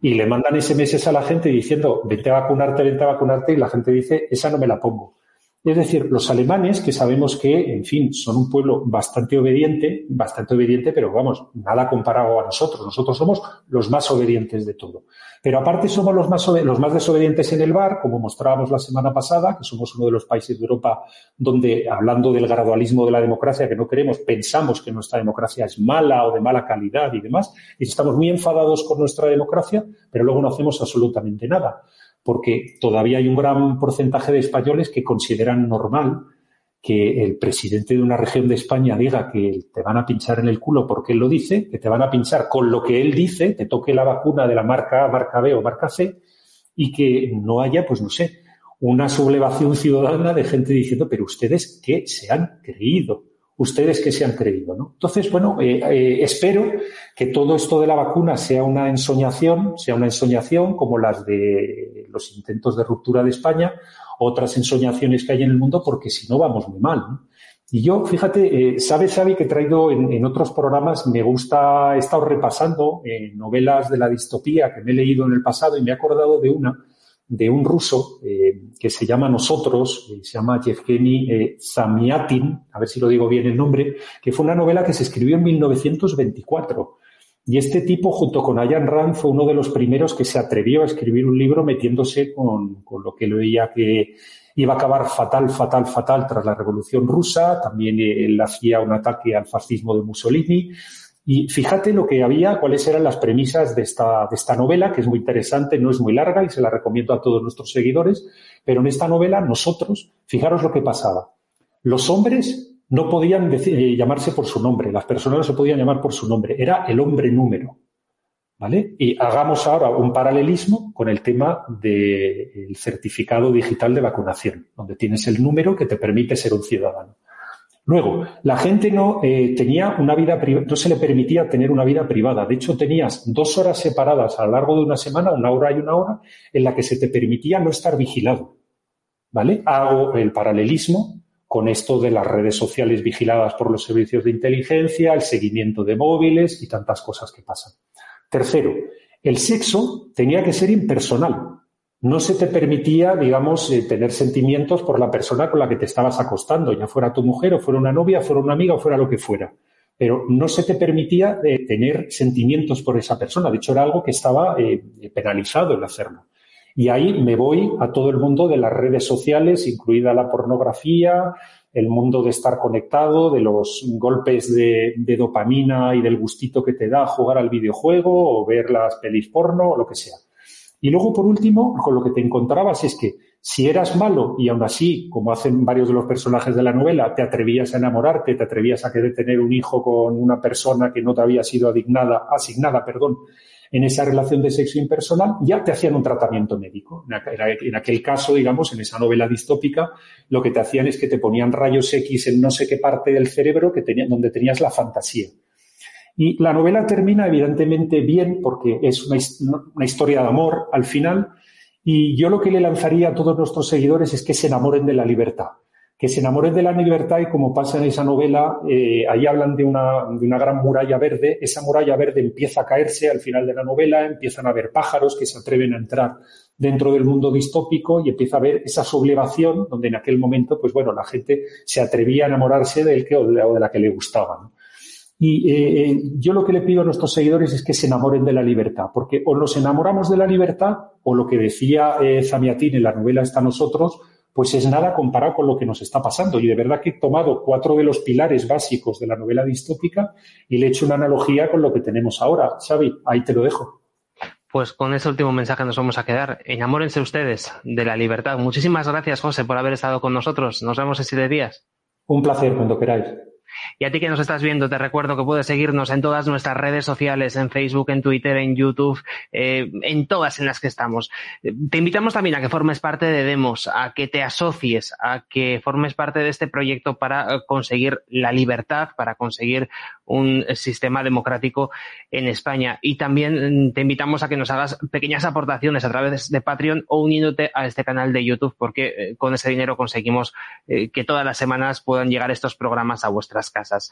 Y le mandan SMS a la gente diciendo, vete a vacunarte, vete a vacunarte, y la gente dice, esa no me la pongo. Es decir, los alemanes, que sabemos que, en fin, son un pueblo bastante obediente, bastante obediente, pero vamos, nada comparado a nosotros. Nosotros somos los más obedientes de todo. Pero aparte somos los más, desobedientes en el bar, como mostrábamos la semana pasada, que somos uno de los países de Europa donde, hablando del gradualismo de la democracia que no queremos, pensamos que nuestra democracia es mala o de mala calidad y demás, y estamos muy enfadados con nuestra democracia, pero luego no hacemos absolutamente nada porque todavía hay un gran porcentaje de españoles que consideran normal que el presidente de una región de España diga que te van a pinchar en el culo porque él lo dice, que te van a pinchar con lo que él dice, te toque la vacuna de la marca A, marca B o marca C, y que no haya, pues no sé, una sublevación ciudadana de gente diciendo, pero ustedes qué se han creído ustedes que se han creído. ¿no? Entonces, bueno, eh, eh, espero que todo esto de la vacuna sea una ensoñación, sea una ensoñación como las de los intentos de ruptura de España, otras ensoñaciones que hay en el mundo, porque si no vamos muy mal. Y yo, fíjate, eh, sabe, Xavi, que he traído en, otros programas, me gusta, he estado repasando novelas de la distopía que me he leído en el pasado y me he acordado de una de un ruso eh, que se llama Nosotros, eh, se llama Yevgeny eh, Zamiatin, a ver si lo digo bien el nombre, que fue una novela que se escribió en 1924. Y este tipo, junto con Ayan Rand, fue uno de los primeros que se atrevió a escribir un libro metiéndose con, con lo que él veía que iba a acabar fatal, fatal, fatal tras la Revolución Rusa. También él hacía un ataque al fascismo de Mussolini y fíjate lo que había, cuáles eran las premisas de esta, de esta novela, que es muy interesante, no es muy larga y se la recomiendo a todos nuestros seguidores, pero en esta novela nosotros, fijaros lo que pasaba. Los hombres no podían decir, eh, llamarse por su nombre, las personas no se podían llamar por su nombre, era el hombre número. ¿Vale? Y hagamos ahora un paralelismo con el tema del certificado digital de vacunación, donde tienes el número que te permite ser un ciudadano. Luego, la gente no eh, tenía una vida no se le permitía tener una vida privada. De hecho, tenías dos horas separadas a lo largo de una semana, una hora y una hora, en la que se te permitía no estar vigilado. ¿Vale? Hago el paralelismo con esto de las redes sociales vigiladas por los servicios de inteligencia, el seguimiento de móviles y tantas cosas que pasan. Tercero, el sexo tenía que ser impersonal no se te permitía, digamos, eh, tener sentimientos por la persona con la que te estabas acostando, ya fuera tu mujer o fuera una novia, fuera una amiga o fuera lo que fuera. Pero no se te permitía eh, tener sentimientos por esa persona. De hecho, era algo que estaba eh, penalizado el hacerlo. Y ahí me voy a todo el mundo de las redes sociales, incluida la pornografía, el mundo de estar conectado, de los golpes de, dopamina y del gustito que te da jugar al videojuego o ver las pelis porno o lo que sea. Y luego, por último, con lo que te encontrabas es que si eras malo y aún así, como hacen varios de los personajes de la novela, te atrevías a enamorarte, te atrevías a querer tener un hijo con una persona que no te había sido adignada, asignada, perdón, en esa relación de sexo impersonal, ya te hacían un tratamiento médico. En aquel caso, digamos, en esa novela distópica, lo que te hacían es que te ponían rayos X en no sé qué parte del cerebro que donde tenías la fantasía. Y la novela termina evidentemente bien porque es una, historia de amor al final. Y yo lo que le lanzaría a todos nuestros seguidores es que se enamoren de la libertad. Que se enamoren de la libertad y como pasa en esa novela, eh, ahí hablan de una, de una gran muralla verde. Esa muralla verde empieza a caerse al final de la novela, empiezan a haber pájaros que se atreven a entrar dentro del mundo distópico y empieza a haber esa sublevación donde en aquel momento, pues bueno, la gente se atrevía a enamorarse del que o de la que le gustaba. Y eh, yo lo que le pido a nuestros seguidores es que se enamoren de la libertad, porque o nos enamoramos de la libertad, o lo que decía Zamiatín en la novela Está Nosotros, pues es nada comparado con lo que nos está pasando. Y de verdad que he tomado cuatro de los pilares básicos de la novela distópica y le he hecho una analogía con lo que tenemos ahora. Xavi, ahí te lo dejo. Pues con ese último mensaje nos vamos a quedar. Enamórense ustedes de la libertad. Muchísimas gracias, José, por haber estado con nosotros. Nos vemos en siete días. Un placer, cuando queráis. Y a ti que nos estás viendo, te recuerdo que puedes seguirnos en todas nuestras redes sociales, en Facebook, en Twitter, en YouTube, eh, en todas en las que estamos. Te invitamos también a que formes parte de Demos, a que te asocies, a que formes parte de este proyecto para eh, conseguir la libertad, para conseguir un sistema democrático en España. Y también mm, te invitamos a que nos hagas pequeñas aportaciones a través de Patreon o uniéndote a este canal de YouTube, porque eh, con ese dinero conseguimos que todas las semanas puedan llegar estos programas a vuestras casas.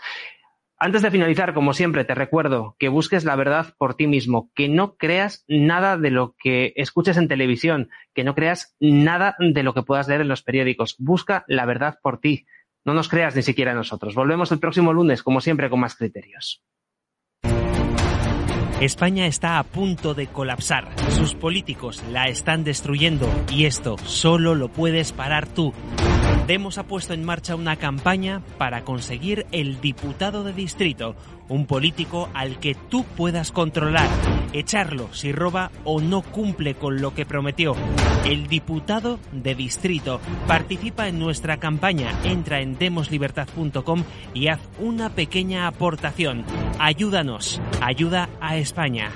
Antes de finalizar, como siempre, te recuerdo que busques la verdad por ti mismo, que no creas nada de lo que escuches en televisión, que no creas nada de lo que puedas leer en los periódicos. Busca la verdad por ti. No nos creas ni siquiera nosotros. Volvemos el próximo lunes, como siempre, con más criterios. España está a punto de colapsar. Sus políticos la están destruyendo y esto solo lo puedes parar tú. Demos ha puesto en marcha una campaña para conseguir el diputado de distrito, un político al que tú puedas controlar, echarlo si roba o no cumple con lo que prometió. El diputado de distrito participa en nuestra campaña, entra en demoslibertad.com y haz una pequeña aportación. Ayúdanos, ayuda a España.